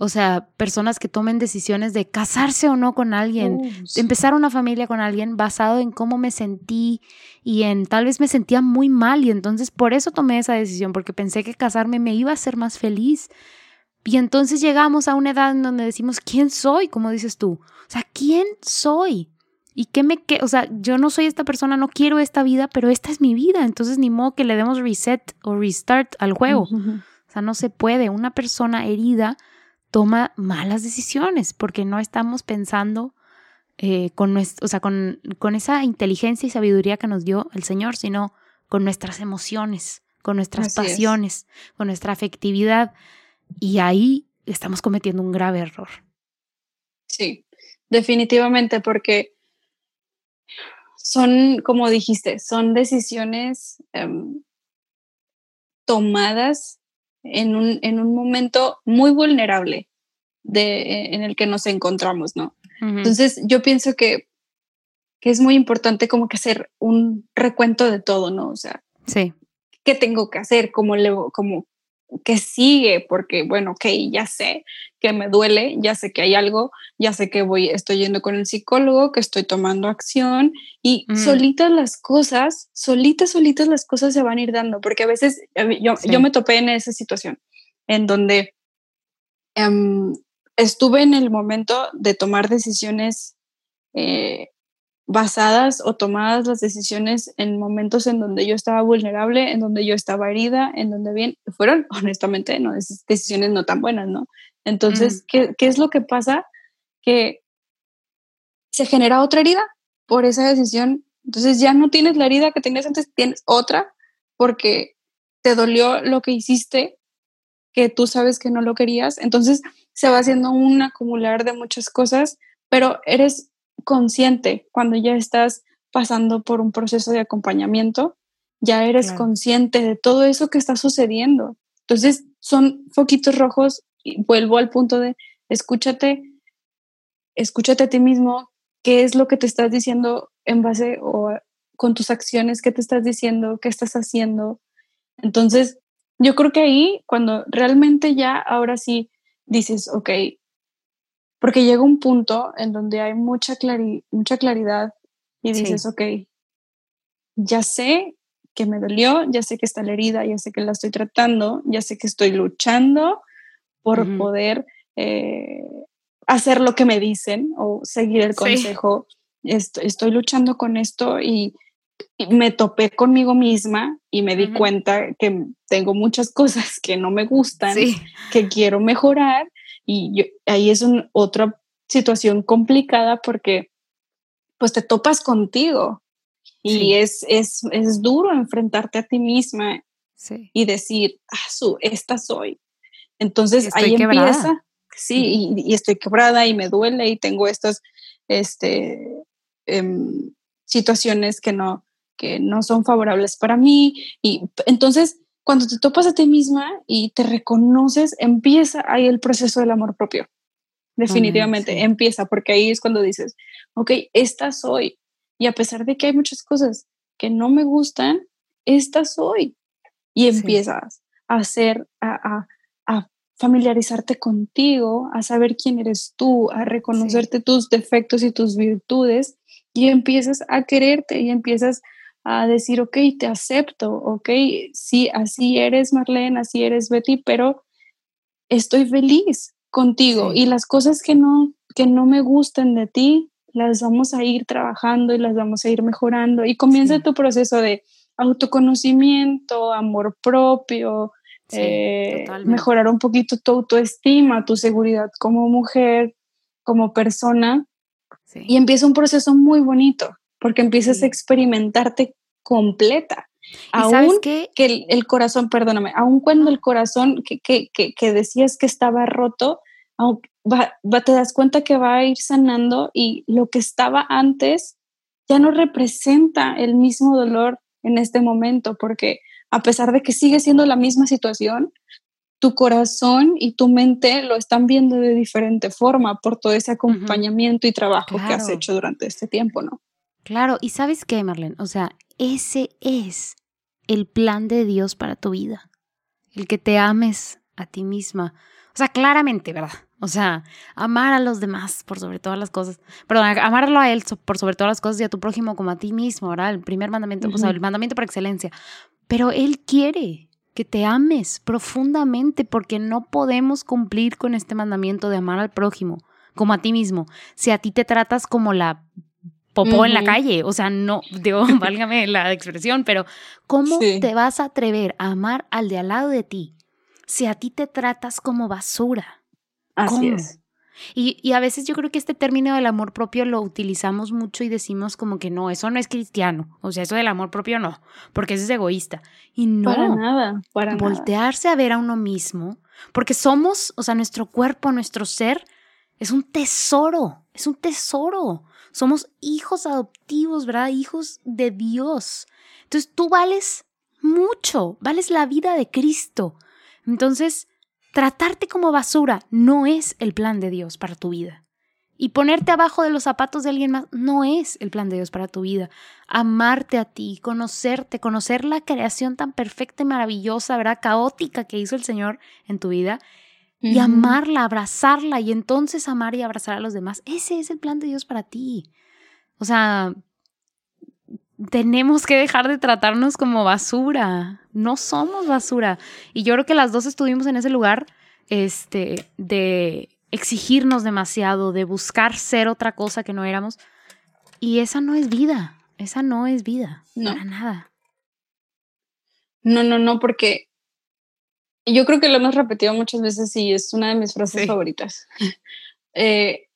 o sea, personas que tomen decisiones de casarse o no con alguien, empezar una familia con alguien basado en cómo me sentí y en tal vez me sentía muy mal y entonces por eso tomé esa decisión, porque pensé que casarme me iba a hacer más feliz. Y entonces llegamos a una edad en donde decimos, ¿quién soy? Como dices tú. O sea, ¿quién soy? ¿Y qué me qué? O sea, yo no soy esta persona, no quiero esta vida, pero esta es mi vida. Entonces ni modo que le demos reset o restart al juego. O sea, no se puede. Una persona herida toma malas decisiones porque no estamos pensando eh, con, nuestro, o sea, con, con esa inteligencia y sabiduría que nos dio el Señor, sino con nuestras emociones, con nuestras pasiones, con nuestra afectividad. Y ahí estamos cometiendo un grave error. Sí, definitivamente, porque son, como dijiste, son decisiones em, tomadas en un, en un momento muy vulnerable de, en el que nos encontramos, ¿no? Entonces, yo pienso que, que, es muy importante como que hacer un recuento de todo, ¿no? O sea, sí. ¿qué tengo que hacer? ¿Cómo, le, cómo, que sigue, porque bueno, ok, ya sé que me duele, ya sé que hay algo, ya sé que voy, estoy yendo con el psicólogo, que estoy tomando acción y solitas las cosas, solitas, solitas las cosas se van a ir dando, porque a veces yo, yo me topé en esa situación en donde em, estuve en el momento de tomar decisiones eh, basadas o tomadas las decisiones en momentos en donde yo estaba vulnerable, en donde yo estaba herida, en donde bien, fueron honestamente no, decisiones no tan buenas, ¿no? Entonces, ¿qué, ¿qué, es lo que pasa? Que se genera otra herida por esa decisión. Entonces ya no tienes la herida que tenías antes, tienes otra porque te dolió lo que hiciste, que tú sabes que no lo querías. Entonces se va haciendo un acumular de muchas cosas, pero eres consciente cuando ya estás pasando por un proceso de acompañamiento, ya eres consciente de todo eso que está sucediendo. Entonces, son foquitos rojos vuelvo al punto de escúchate, escúchate a ti mismo, qué es lo que te estás diciendo en base o con tus acciones, qué te estás diciendo, qué estás haciendo. Entonces, yo creo que ahí, cuando realmente ya, ahora sí dices, ok, porque llega un punto en donde hay mucha, mucha claridad y dices, ok, ya sé que me dolió, ya sé que está la herida, ya sé que la estoy tratando, ya sé que estoy luchando por poder eh, hacer lo que me dicen o seguir el consejo. Estoy, luchando con esto y, me topé conmigo misma y me di cuenta que tengo muchas cosas que no me gustan, que quiero mejorar y ahí es otra situación complicada porque pues te topas contigo y es, es, es, duro enfrentarte a ti misma y decir, ah, su, esta soy. Entonces ahí empieza, sí, y, estoy quebrada y me duele y tengo estas este, em, situaciones que no, que no son favorables para mí. Y entonces cuando te topas a ti misma y te reconoces, empieza ahí el proceso del amor propio. Definitivamente, empieza, porque ahí es cuando dices, ok, esta soy. Y a pesar de que hay muchas cosas que no me gustan, esta soy. Y empiezas a hacer, a, a, familiarizarte contigo, a saber quién eres tú, a reconocerte tus defectos y tus virtudes, y empiezas a quererte y empiezas a decir, ok, te acepto, ok, sí, así eres Marlene, así eres Betty, pero estoy feliz contigo y las cosas que no, que no me gustan de ti, las vamos a ir trabajando y las vamos a ir mejorando y comienza tu proceso de autoconocimiento, amor propio, eh, mejorar un poquito tu autoestima, tu seguridad como mujer, como persona. Y empieza un proceso muy bonito porque empiezas a experimentarte completa. Aún que el, corazón, perdóname, aún cuando el corazón que, que, que, decías que estaba roto, va, te das cuenta que va a ir sanando y lo que estaba antes ya no representa el mismo dolor en este momento, porque a pesar de que sigue siendo la misma situación, tu corazón y tu mente lo están viendo de diferente forma por todo ese acompañamiento y trabajo que has hecho durante este tiempo, ¿no? Claro, y sabes qué, Marlene, o sea, ese es el plan de Dios para tu vida, el que te ames a ti misma. O sea, claramente, ¿verdad? O sea, amar a los demás por sobre todas las cosas. Perdón, amarlo a Él por sobre todas las cosas y a tu prójimo como a ti mismo, ¿verdad? El primer mandamiento, o sea, el mandamiento por excelencia. Pero Él quiere que te ames profundamente porque no podemos cumplir con este mandamiento de amar al prójimo como a ti mismo. Si a ti te tratas como la popó en la calle. O sea, no, digo, válgame la expresión, pero ¿cómo te vas a atrever a amar al de al lado de ti si a ti te tratas como basura? Así es. Y, y, a veces yo creo que este término del amor propio lo utilizamos mucho y decimos como que no, eso no es cristiano. O sea, eso del amor propio no, porque eso es egoísta. Y no. Para nada, para Voltearse a ver a uno mismo, porque somos, o sea, nuestro cuerpo, nuestro ser, es un tesoro, es un tesoro. Somos hijos adoptivos, ¿verdad? Hijos de Dios. Entonces tú vales mucho, vales la vida de Cristo. Entonces, tratarte como basura no es el plan de Dios para tu vida. Y ponerte abajo de los zapatos de alguien más no es el plan de Dios para tu vida. Amarte a ti, conocerte, conocer la creación tan perfecta y maravillosa, ¿verdad? Caótica que hizo el Señor en tu vida y amarla, abrazarla y entonces amar y abrazar a los demás. Ese es el plan de Dios para ti. O sea, tenemos que dejar de tratarnos como basura. No somos basura. Y yo creo que las dos estuvimos en ese lugar este, de exigirnos demasiado, de buscar ser otra cosa que no éramos. Y esa no es vida. Esa no es vida. No. Para nada. No, no, no, porque yo creo que lo hemos repetido muchas veces y es una de mis frases favoritas. Eh,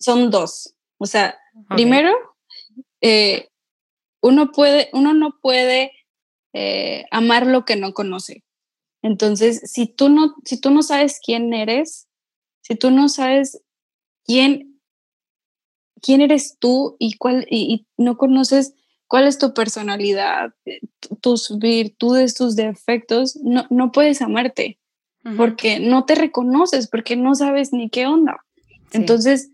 son dos. O sea, primero, eh, uno, puede, uno no puede eh, amar lo que no conoce. Entonces, si tú no, si tú no sabes quién eres, si tú no sabes quién, quién eres tú y, cuál, y no conoces cuál es tu personalidad, eh, tus virtudes, tus defectos, no, no puedes amarte. porque no te reconoces, porque no sabes ni qué onda. Entonces,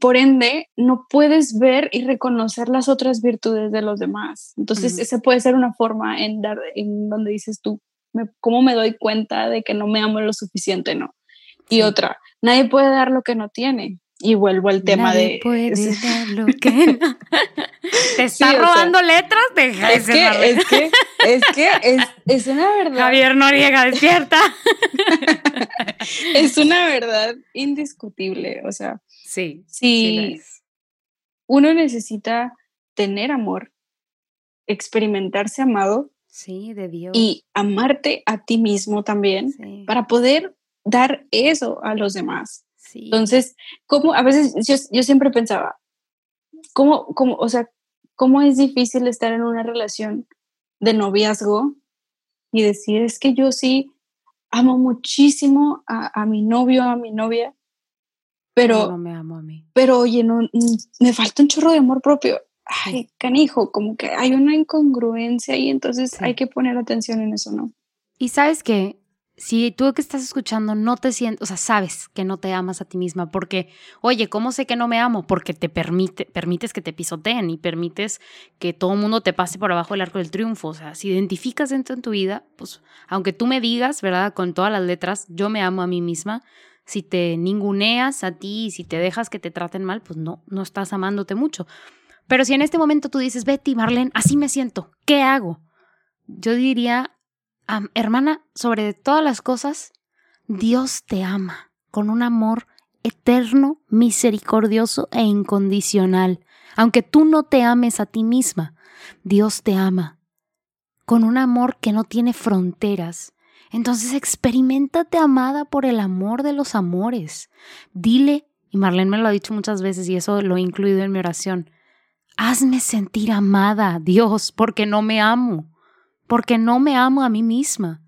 por ende, no puedes ver y reconocer las otras virtudes de los demás. Entonces, esa puede ser una forma en, dar, en donde dices tú, ¿cómo me doy cuenta de que no me amo lo suficiente? No. Y otra, nadie puede dar lo que no tiene. Y vuelvo al tema de. Puede dar lo que Te está robando letras, deja es que, es que, es que es, es una verdad. Javier Noriega, despierta. es una verdad indiscutible. O sea, sí. Si uno necesita tener amor, experimentarse amado. Sí, de Dios. Y amarte a ti mismo también para poder dar eso a los demás. Entonces, como a veces yo, yo, siempre pensaba, ¿cómo, cómo, o sea, cómo es difícil estar en una relación de noviazgo y decir, es que yo sí amo muchísimo a, a mi novio, a mi novia, pero, no me amo a mí. pero oye, no, me falta un chorro de amor propio. Ay, canijo, como que hay una incongruencia y entonces hay que poner atención en eso, ¿no? Y sabes que si tú que estás escuchando no te sientes, o sea, sabes que no te amas a ti misma, porque, oye, ¿cómo sé que no me amo? Porque te permite, permites que te pisoteen y permites que todo el mundo te pase por abajo del arco del triunfo. O sea, si identificas dentro en tu vida, pues, aunque tú me digas, ¿verdad? Con todas las letras, yo me amo a mí misma. Si te ninguneas a ti y si te dejas que te traten mal, pues no, no estás amándote mucho. Pero si en este momento tú dices, Betty, Marlene, así me siento, ¿qué hago? Yo diría, hermana, sobre todas las cosas, Dios te ama con un amor eterno, misericordioso e incondicional. Aunque tú no te ames a ti misma, Dios te ama con un amor que no tiene fronteras. Entonces experimentate amada por el amor de los amores. Dile, y Marlene me lo ha dicho muchas veces y eso lo he incluido en mi oración, hazme sentir amada, Dios, porque no me amo porque no me amo a mí misma.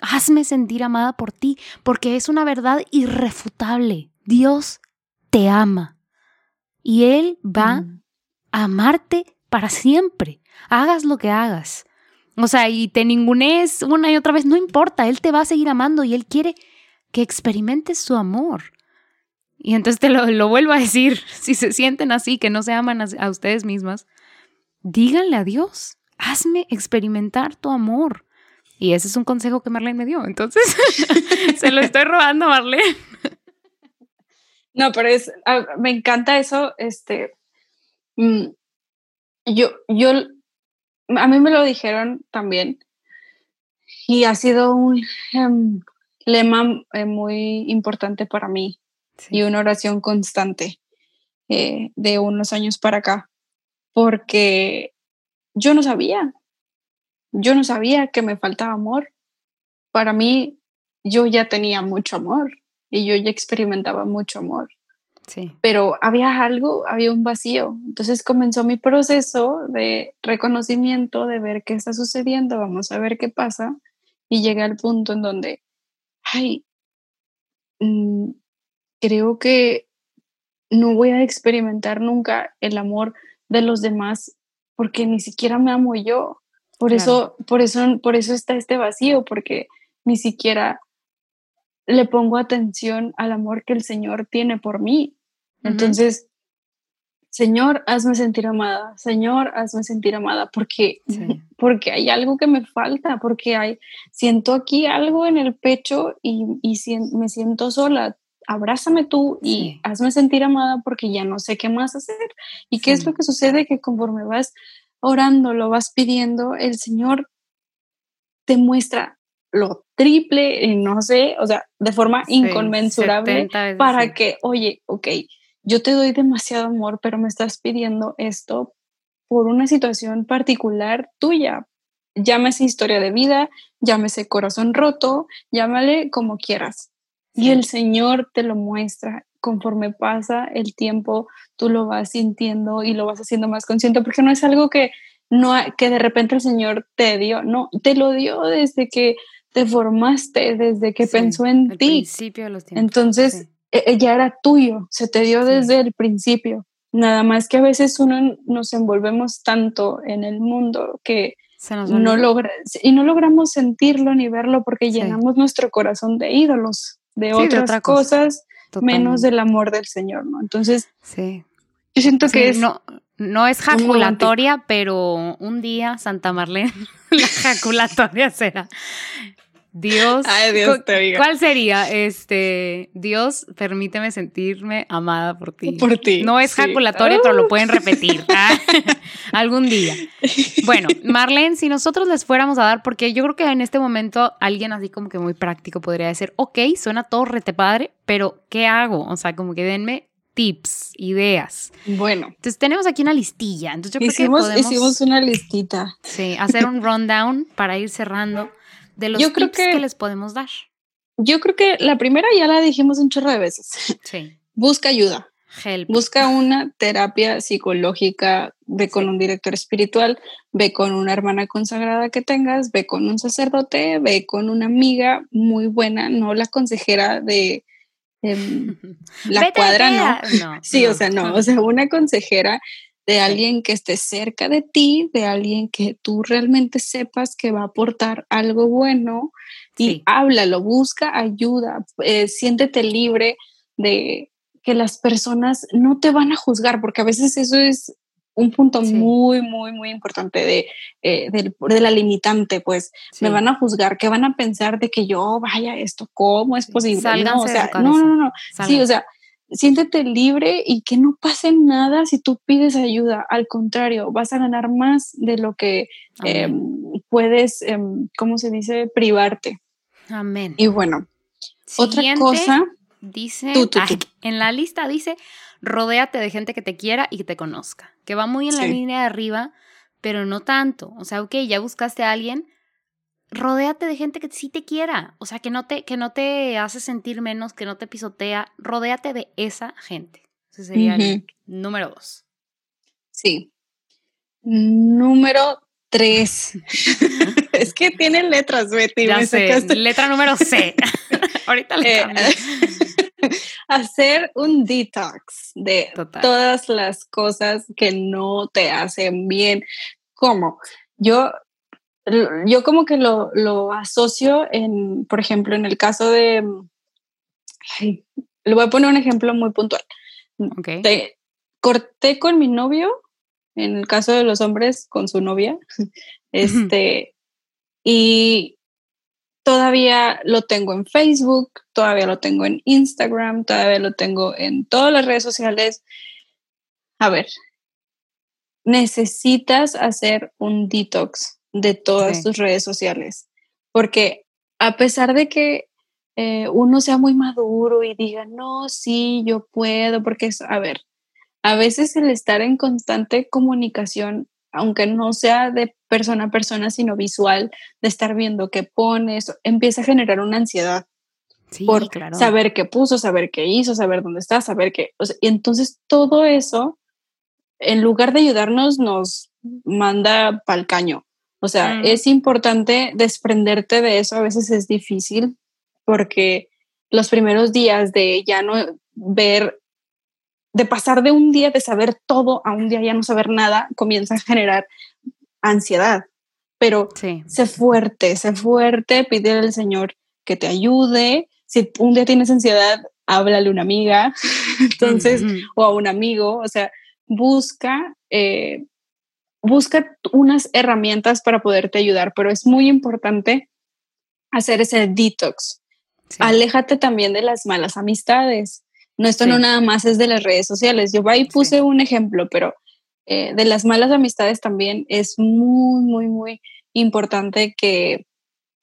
Hazme sentir amada por ti, porque es una verdad irrefutable. Dios te ama y Él va mm. a amarte para siempre, hagas lo que hagas. O sea, y te ningunees una y otra vez, no importa, Él te va a seguir amando y Él quiere que experimentes su amor. Y entonces te lo, vuelvo a decir, si se sienten así, que no se aman a ustedes mismas, díganle a Dios, hazme experimentar tu amor. Y ese es un consejo que Marlene me dio. Entonces, se lo estoy robando, Marlene. No, pero es, me encanta eso. Este, mm, yo, yo, a mí me lo dijeron también. Y ha sido un em, lema eh, muy importante para mí y una oración constante eh, de unos años para acá. Porque yo no sabía, yo no sabía que me faltaba amor. Para mí, yo ya tenía mucho amor y yo ya experimentaba mucho amor. Sí. Pero había algo, había un vacío. Entonces comenzó mi proceso de reconocimiento, de ver qué está sucediendo, vamos a ver qué pasa. Y llegué al punto en donde, ay, mm, creo que no voy a experimentar nunca el amor de los demás porque ni siquiera me amo yo. Por eso, por eso, por eso está este vacío, porque ni siquiera le pongo atención al amor que el Señor tiene por mí. Entonces, Señor, hazme sentir amada, Señor, hazme sentir amada, porque, porque hay algo que me falta, porque hay, siento aquí algo en el pecho y, y me siento sola abrázame tú y hazme sentir amada porque ya no sé qué más hacer. ¿Y qué es lo que sucede? Que conforme vas orando, lo vas pidiendo, el Señor te muestra lo triple, y no sé, o sea, de forma inconmensurable para que, oye, ok, yo te doy demasiado amor, pero me estás pidiendo esto por una situación particular tuya. Llámese historia de vida, llámese corazón roto, llámale como quieras y el Señor te lo muestra. Conforme pasa el tiempo, tú lo vas sintiendo y lo vas haciendo más consciente, porque no es algo que, no, que de repente el Señor te dio, no, te lo dio desde que te formaste, desde que pensó en ti. Principio de los tiempos. Entonces, e, e, ya era tuyo, se te dio desde el principio. Nada más que a veces uno nos envolvemos tanto en el mundo que no logra, y no logramos sentirlo ni verlo porque llenamos nuestro corazón de ídolos, de otras cosas, menos del amor del Señor, ¿no? Entonces, sí. yo siento que es... No, no es jaculatoria, pero un día Santa Marlene, la jaculatoria será Dios, ¿cuál sería? Este, Dios, permíteme sentirme amada por ti. Por ti. No es jaculatorio, pero lo pueden repetir ¿ah? algún día. Bueno, Marlene, si nosotros les fuéramos a dar, porque yo creo que en este momento alguien así como que muy práctico podría decir, ok, suena todo rete padre, pero ¿qué hago? O sea, como que denme tips, ideas. Bueno. Entonces tenemos aquí una listilla. Entonces yo creo hicimos, que podemos, hicimos una listita. Sí, hacer un rundown para ir cerrando de los tips que, les podemos dar. Yo creo que la primera ya la dijimos un chorro de veces. Sí. Busca ayuda. Busca una terapia psicológica, ve con un director espiritual, ve con una hermana consagrada que tengas, ve con un sacerdote, ve con una amiga muy buena, no la consejera de la cuadra, no. Sí, o sea, no, o sea, una consejera de alguien que esté cerca de ti, de alguien que tú realmente sepas que va a aportar algo bueno y háblalo, busca ayuda, eh, siéntete libre de que las personas no te van a juzgar, porque a veces eso es un punto muy, muy, muy importante de, eh, de, la limitante, pues me van a juzgar, ¿qué van a pensar de que yo vaya esto? ¿Cómo es posible? No, o sea, no, no, no, sí, o sea, siéntete libre y que no pase nada si tú pides ayuda. Al contrario, vas a ganar más de lo que em, puedes, em, ¿cómo se dice? Privarte. Amén. Y bueno, otra cosa. Dice, en la lista dice, rodéate de gente que te quiera y que te conozca, que va muy en la línea de arriba, pero no tanto. O sea, ok, ya buscaste a alguien, rodéate de gente que sí te quiera, o sea, que no te, que no te hace sentir menos, que no te pisotea, rodéate de esa gente. Ese sería el número dos. Sí. Número tres. es que tiene letras, Betty. Ya sé, letra número C. Ahorita le eh, Hacer un detox de todas las cosas que no te hacen bien. ¿Cómo? Yo yo como que lo, lo, asocio en, por ejemplo, en el caso de, le voy a poner un ejemplo muy puntual. corté con mi novio, en el caso de los hombres, con su novia, este, y todavía lo tengo en Facebook, todavía lo tengo en Instagram, todavía lo tengo en todas las redes sociales. A ver, necesitas hacer un detox de todas tus redes sociales. Porque a pesar de que eh, uno sea muy maduro y diga, no, sí, yo puedo, porque es, a ver, a veces el estar en constante comunicación, aunque no sea de persona a persona, sino visual, de estar viendo qué pones, empieza a generar una ansiedad. por saber qué puso, saber qué hizo, saber dónde está, saber qué. y entonces todo eso, en lugar de ayudarnos, nos manda pa'l caño. O sea, es importante desprenderte de eso, a veces es difícil porque los primeros días de ya no ver, de pasar de un día de saber todo a un día ya no saber nada, comienza a generar ansiedad. Pero sé fuerte, sé fuerte, pide al Señor que te ayude. Si un día tienes ansiedad, háblale a una amiga, entonces, o a un amigo, o sea, busca eh, busca unas herramientas para poderte ayudar, pero es muy importante hacer ese detox. Aléjate también de las malas amistades. No, esto no nada más es de las redes sociales. Yo ahí puse un ejemplo, pero eh, de las malas amistades también es muy, muy, muy importante que,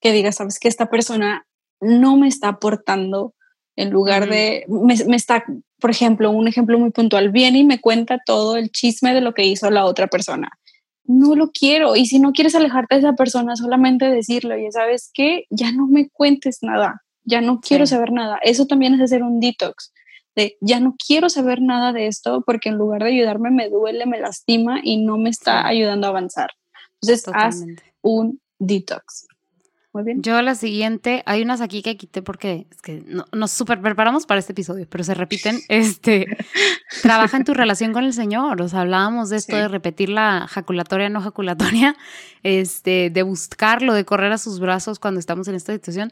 que digas, sabes que esta persona no me está aportando en lugar de, me, me, está, por ejemplo, un ejemplo muy puntual, viene y me cuenta todo el chisme de lo que hizo la otra persona no lo quiero. Y si no quieres alejarte de esa persona, solamente decirlo, y sabes qué, ya no me cuentes nada, ya no quiero saber nada. Eso también es hacer un detox, de ya no quiero saber nada de esto porque en lugar de ayudarme me duele, me lastima y no me está ayudando a avanzar. Entonces, haz un detox. Muy bien. Yo la siguiente, hay unas aquí que quité porque es que no, nos super preparamos para este episodio, pero se repiten. Este, trabaja en tu relación con el Señor. O sea, hablábamos de esto de repetir la jaculatoria, no jaculatoria, este, de buscarlo, de correr a sus brazos cuando estamos en esta situación.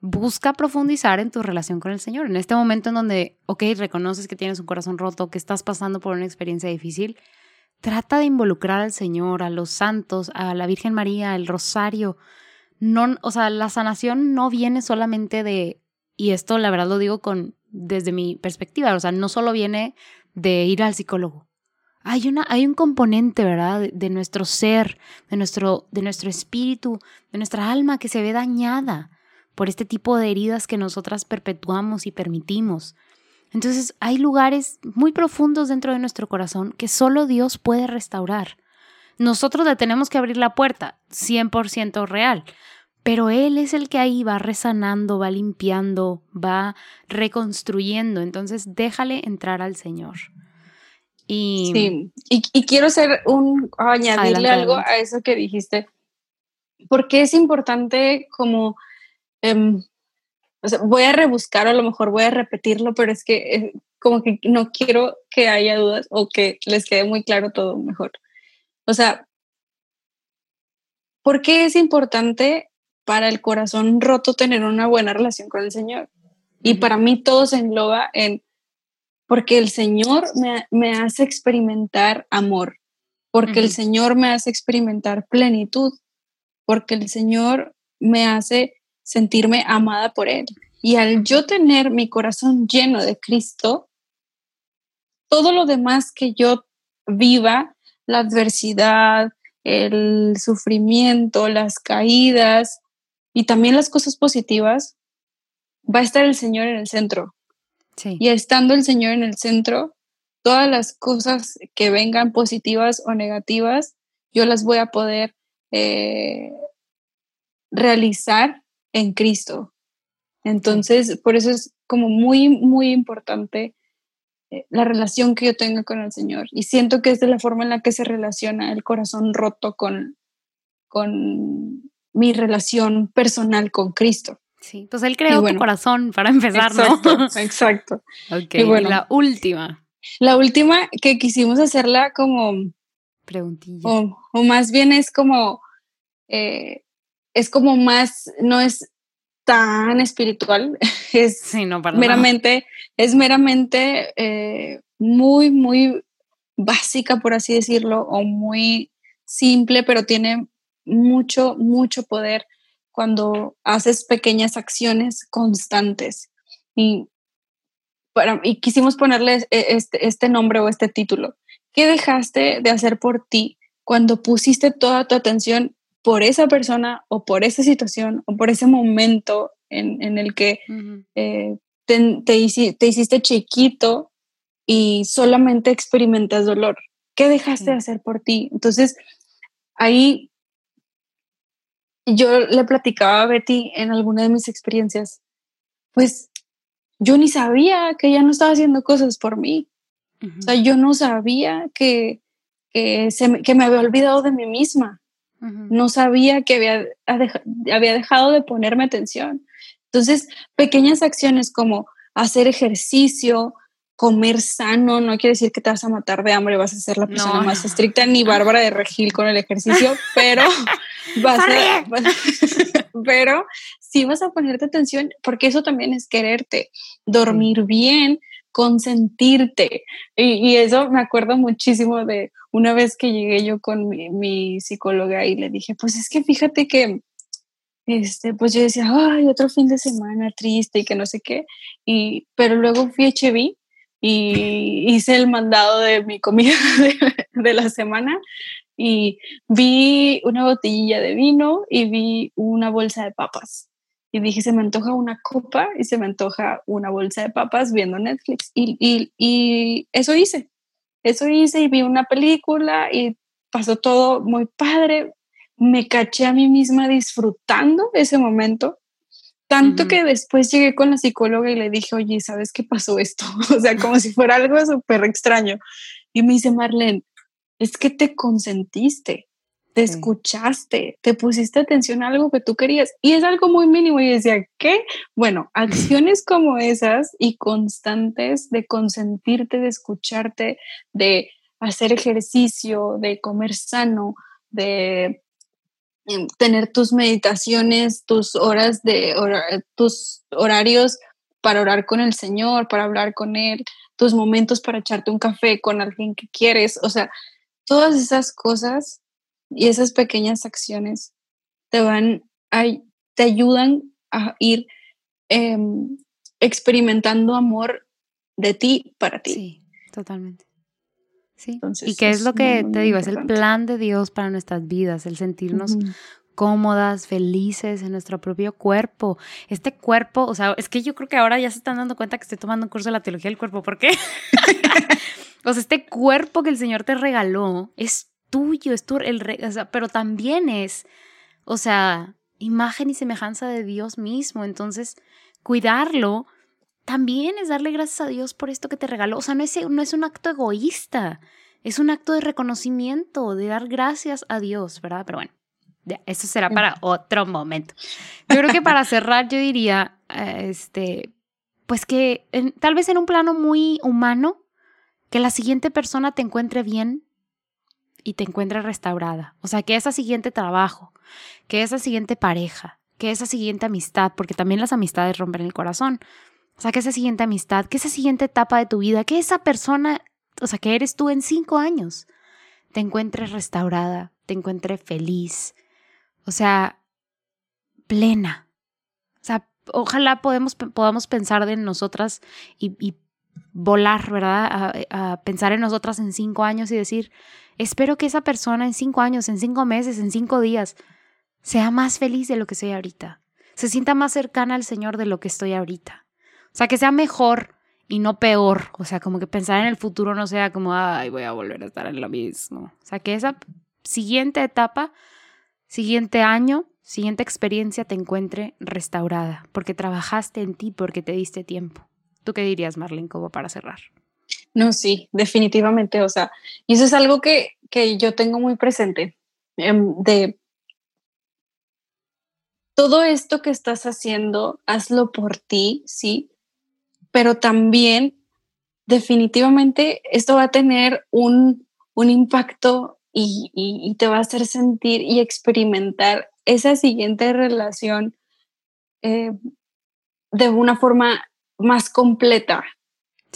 Busca profundizar en tu relación con el Señor. En este momento en donde, ok, reconoces que tienes un corazón roto, que estás pasando por una experiencia difícil, trata de involucrar al Señor, a los santos, a la Virgen María, el rosario. No, o sea, la sanación no viene solamente de, y esto la verdad lo digo con, desde mi perspectiva, o sea, no solo viene de ir al psicólogo. Hay, una, hay un componente, ¿verdad? De, nuestro ser, de nuestro, de nuestro espíritu, de nuestra alma que se ve dañada por este tipo de heridas que nosotras perpetuamos y permitimos. Entonces hay lugares muy profundos dentro de nuestro corazón que solo Dios puede restaurar. Nosotros le tenemos que abrir la puerta, 100% real, pero Él es el que ahí va resanando, va limpiando, va reconstruyendo. Entonces déjale entrar al Señor. Y, sí, y, quiero hacer un, añadirle algo a eso que dijiste, porque es importante como em, voy a rebuscar, a lo mejor voy a repetirlo, pero es que eh, como que no quiero que haya dudas o que les quede muy claro todo mejor. O sea, ¿por qué es importante para el corazón roto tener una buena relación con el Señor? Y para mí todo se engloba en, porque el Señor me, me hace experimentar amor, porque el Señor me hace experimentar plenitud, porque el Señor me hace sentirme amada por Él. Y al yo tener mi corazón lleno de Cristo, todo lo demás que yo viva, la adversidad, el sufrimiento, las caídas y también las cosas positivas, va a estar el Señor en el centro. Y estando el Señor en el centro, todas las cosas que vengan positivas o negativas, yo las voy a poder eh, realizar en Cristo. Entonces, por eso es como muy, muy importante eh, la relación que yo tenga con el Señor. Y siento que es de la forma en la que se relaciona el corazón roto con, con mi relación personal con Cristo. Sí, pues Él creó tu corazón para empezar, ¿no? Exacto. ok, y bueno, la última. La última que quisimos hacerla como... Preguntilla. O, más bien es como... Eh, es como más, no es tan espiritual, es meramente, es meramente eh, muy, muy básica, por así decirlo, o muy simple, pero tiene mucho, mucho poder cuando haces pequeñas acciones constantes. Y, y quisimos ponerle este, este nombre o este título. ¿Qué dejaste de hacer por ti cuando pusiste toda tu atención por esa persona o por esa situación o por ese momento en, el que eh, te, hiciste chiquito y solamente experimentas dolor. ¿Qué dejaste de hacer por ti? Entonces, ahí yo le platicaba a Betty en alguna de mis experiencias, pues yo ni sabía que ella no estaba haciendo cosas por mí. O sea, yo no sabía que, que, que me había olvidado de mí misma. No sabía que había, había dejado de ponerme atención. Entonces, pequeñas acciones como hacer ejercicio, comer sano, no quiere decir que te vas a matar de hambre, vas a ser la persona más estricta ni bárbara de regil con el ejercicio, pero vas a, pero sí vas a ponerte atención porque eso también es quererte, dormir bien, consentirte. Y, eso me acuerdo muchísimo de una vez que llegué yo con mi, psicóloga y le dije, pues es que fíjate que, este, pues yo decía, ay, otro fin de semana triste y que no sé qué. Y, pero luego fui a HB y hice el mandado de mi comida de la semana y vi una botellilla de vino y vi una bolsa de papas y dije, se me antoja una copa y se me antoja una bolsa de papas viendo Netflix. Y, y, y, eso hice, eso hice y vi una película y pasó todo muy padre. Me caché a mí misma disfrutando ese momento, tanto que después llegué con la psicóloga y le dije, oye, ¿sabes qué pasó esto? o sea, como si fuera algo súper extraño. Y me dice, Marlene, es que te consentiste. te escuchaste, te pusiste atención a algo que tú querías y es algo muy mínimo y decía, ¿qué? Bueno, acciones como esas y constantes de consentirte, de escucharte, de hacer ejercicio, de comer sano, de em, tener tus meditaciones, tus horas de tus horarios para orar con el Señor, para hablar con Él, tus momentos para echarte un café con alguien que quieres, o sea, todas esas cosas y esas pequeñas acciones te van a, te ayudan a ir em, experimentando amor de ti para ti. Sí, totalmente. Sí. y qué es, lo que te digo, es el plan de Dios para nuestras vidas, el sentirnos cómodas, felices en nuestro propio cuerpo. Este cuerpo, o sea, es que yo creo que ahora ya se están dando cuenta que estoy tomando un curso de la teología del cuerpo. ¿Por qué? o sea, este cuerpo que el Señor te regaló es tuyo, es tu, el, pero también es, o sea, imagen y semejanza de Dios mismo. Entonces, cuidarlo también es darle gracias a Dios por esto que te regaló. O sea, no es, no es un acto egoísta, es un acto de reconocimiento, de dar gracias a Dios, ¿verdad? Pero bueno, eso será para otro momento. Yo creo que para cerrar, yo diría, eh, este, pues que tal vez en un plano muy humano, que la siguiente persona te encuentre bien, y te encuentres restaurada. O sea, que esa siguiente trabajo, que esa siguiente pareja, que esa siguiente amistad, porque también las amistades rompen el corazón. O sea, que esa siguiente amistad, que esa siguiente etapa de tu vida, que esa persona, o sea, que eres tú en cinco años, te encuentres restaurada, te encuentres feliz, o sea, plena. O sea, ojalá podamos pensar de nosotras y, y volar, ¿verdad? A, pensar en nosotras en cinco años y decir, espero que esa persona en cinco años, en cinco meses, en cinco días, sea más feliz de lo que soy ahorita, se sienta más cercana al Señor de lo que estoy ahorita. O sea, que sea mejor y no peor. O sea, como que pensar en el futuro no sea como, ay, voy a volver a estar en lo mismo. O sea, que esa siguiente etapa, siguiente año, siguiente experiencia te encuentre restaurada, porque trabajaste en ti, porque te diste tiempo. ¿Tú qué dirías, Marlene, como para cerrar? No, sí, definitivamente. O sea, y eso es algo que, que yo tengo muy presente. Em, de todo esto que estás haciendo, hazlo por ti, sí, pero también definitivamente esto va a tener un, un impacto y, y, te va a hacer sentir y experimentar esa siguiente relación eh, de una forma más completa.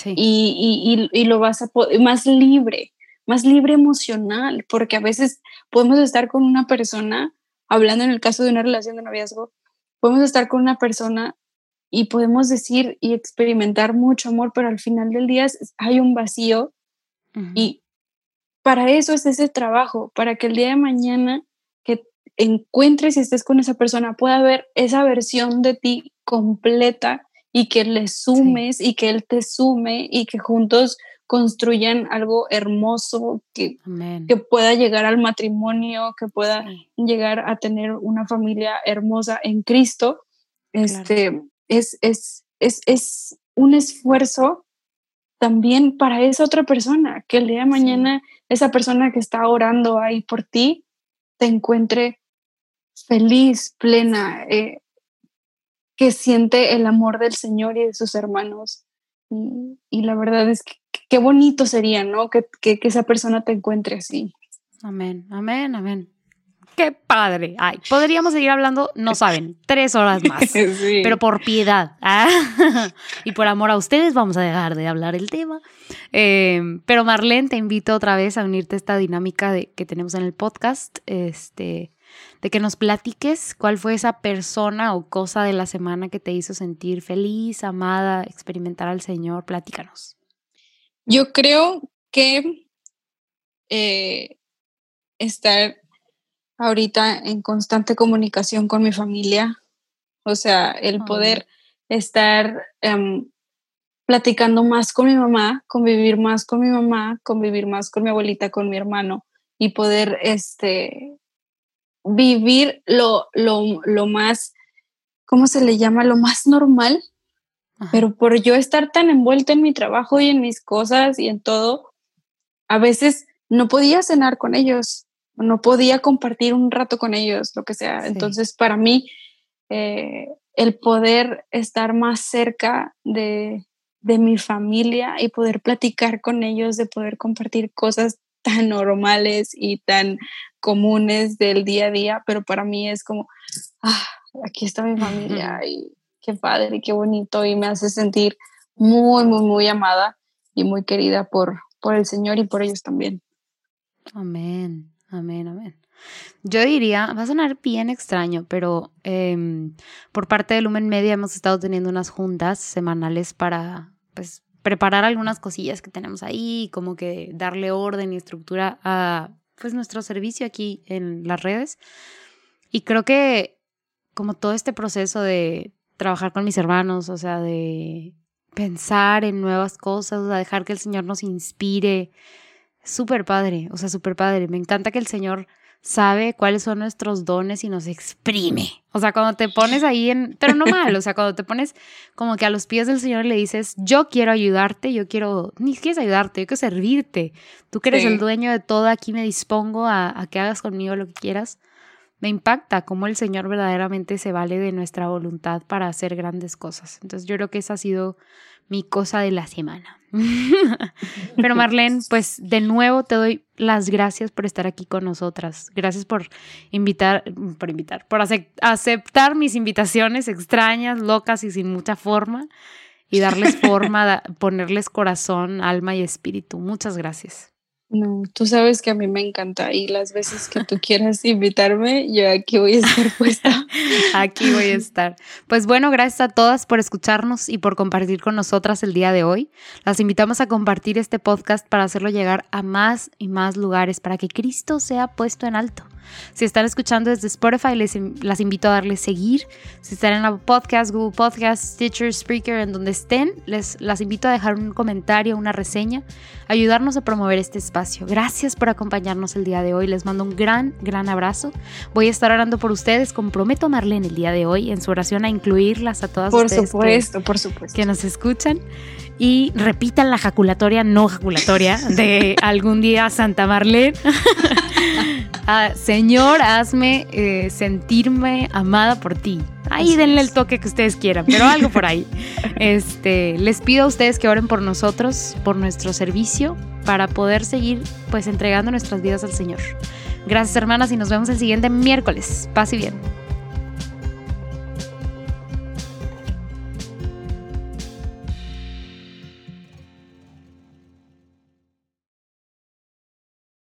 Y, y, lo vas a poder, más libre, más libre emocional, porque a veces podemos estar con una persona, hablando en el caso de una relación de noviazgo, podemos estar con una persona y podemos decir y experimentar mucho amor, pero al final del día hay un vacío y para eso es ese trabajo, para que el día de mañana que encuentres y estés con esa persona pueda ver esa versión de ti completa y que le sumes y que él te sume y que juntos construyan algo hermoso que, que pueda llegar al matrimonio, que pueda llegar a tener una familia hermosa en Cristo. Este, es, es, es, es, un esfuerzo también para esa otra persona, que el día de mañana esa persona que está orando ahí por ti te encuentre feliz, plena, eh, que siente el amor del Señor y de sus hermanos. Y, la verdad es que qué bonito sería, ¿no? Que, que, esa persona te encuentre así. Amén, amén, amén. Qué padre. Ay, podríamos seguir hablando, no saben, tres horas más. Pero por piedad ¿ah? y por amor a ustedes vamos a dejar de hablar el tema. Eh, pero Marlene, te invito otra vez a unirte a esta dinámica de, que tenemos en el podcast. Este, de que nos platiques cuál fue esa persona o cosa de la semana que te hizo sentir feliz, amada, experimentar al Señor. Platícanos. Yo creo que eh, estar ahorita en constante comunicación con mi familia, o sea, el poder estar em, platicando más con mi mamá, convivir más con mi mamá, convivir más con mi abuelita, con mi hermano y poder este, vivir lo, lo, lo más, ¿cómo se le llama? Lo más normal, pero por yo estar tan envuelta en mi trabajo y en mis cosas y en todo, a veces no podía cenar con ellos no podía compartir un rato con ellos, lo que sea. Entonces, para mí, eh, el poder estar más cerca de, de mi familia y poder platicar con ellos, de poder compartir cosas tan normales y tan comunes del día a día, pero para mí es como, ah, aquí está mi familia y qué padre y qué bonito y me hace sentir muy, muy, muy amada y muy querida por, por el Señor y por ellos también. Amén, amén, amén. Yo diría, va a sonar bien extraño, pero em, por parte de Lumen Media hemos estado teniendo unas juntas semanales para pues, preparar algunas cosillas que tenemos ahí, como que darle orden y estructura a pues, nuestro servicio aquí en las redes. Y creo que como todo este proceso de trabajar con mis hermanos, o sea, de pensar en nuevas cosas, o sea, dejar que el Señor nos inspire, súper padre, o sea, súper padre. Me encanta que el Señor sabe cuáles son nuestros dones y nos exprime. O sea, cuando te pones ahí en, pero no mal, o sea, cuando te pones como que a los pies del Señor le dices, yo quiero ayudarte, yo quiero, ni quieres ayudarte, yo quiero servirte. Tú que eres el dueño de todo, aquí me dispongo a, a que hagas conmigo lo que quieras. Me impacta cómo el Señor verdaderamente se vale de nuestra voluntad para hacer grandes cosas. Entonces yo creo que esa ha sido mi cosa de la semana. Pero Marlene, pues de nuevo te doy las gracias por estar aquí con nosotras. Gracias por invitar, por invitar, por aceptar mis invitaciones extrañas, locas y sin mucha forma y darles forma, ponerles corazón, alma y espíritu. Muchas gracias. No, tú sabes que a mí me encanta y las veces que tú quieras invitarme, yo aquí voy a estar puesta. aquí voy a estar. Pues bueno, gracias a todas por escucharnos y por compartir con nosotras el día de hoy. Las invitamos a compartir este podcast para hacerlo llegar a más y más lugares, para que Cristo sea puesto en alto. Si están escuchando desde Spotify, les, las invito a darle seguir. Si están en la podcast, Google Podcast, Stitcher, Spreaker, en donde estén, les las invito a dejar un comentario, una reseña, ayudarnos a promover este espacio. Gracias por acompañarnos el día de hoy. Les mando un gran, gran abrazo. Voy a estar orando por ustedes. Comprometo a Marlene el día de hoy en su oración a incluirlas a todas por ustedes. Supuesto, por supuesto. Que nos escuchan y repitan la jaculatoria no jaculatoria de algún día Santa Marlene. Ah, señor, hazme eh, sentirme amada por ti. Ahí denle el toque que ustedes quieran, pero algo por ahí. Este, les pido a ustedes que oren por nosotros, por nuestro servicio, para poder seguir pues entregando nuestras vidas al Señor. Gracias hermanas y nos vemos el siguiente miércoles. Paz y bien.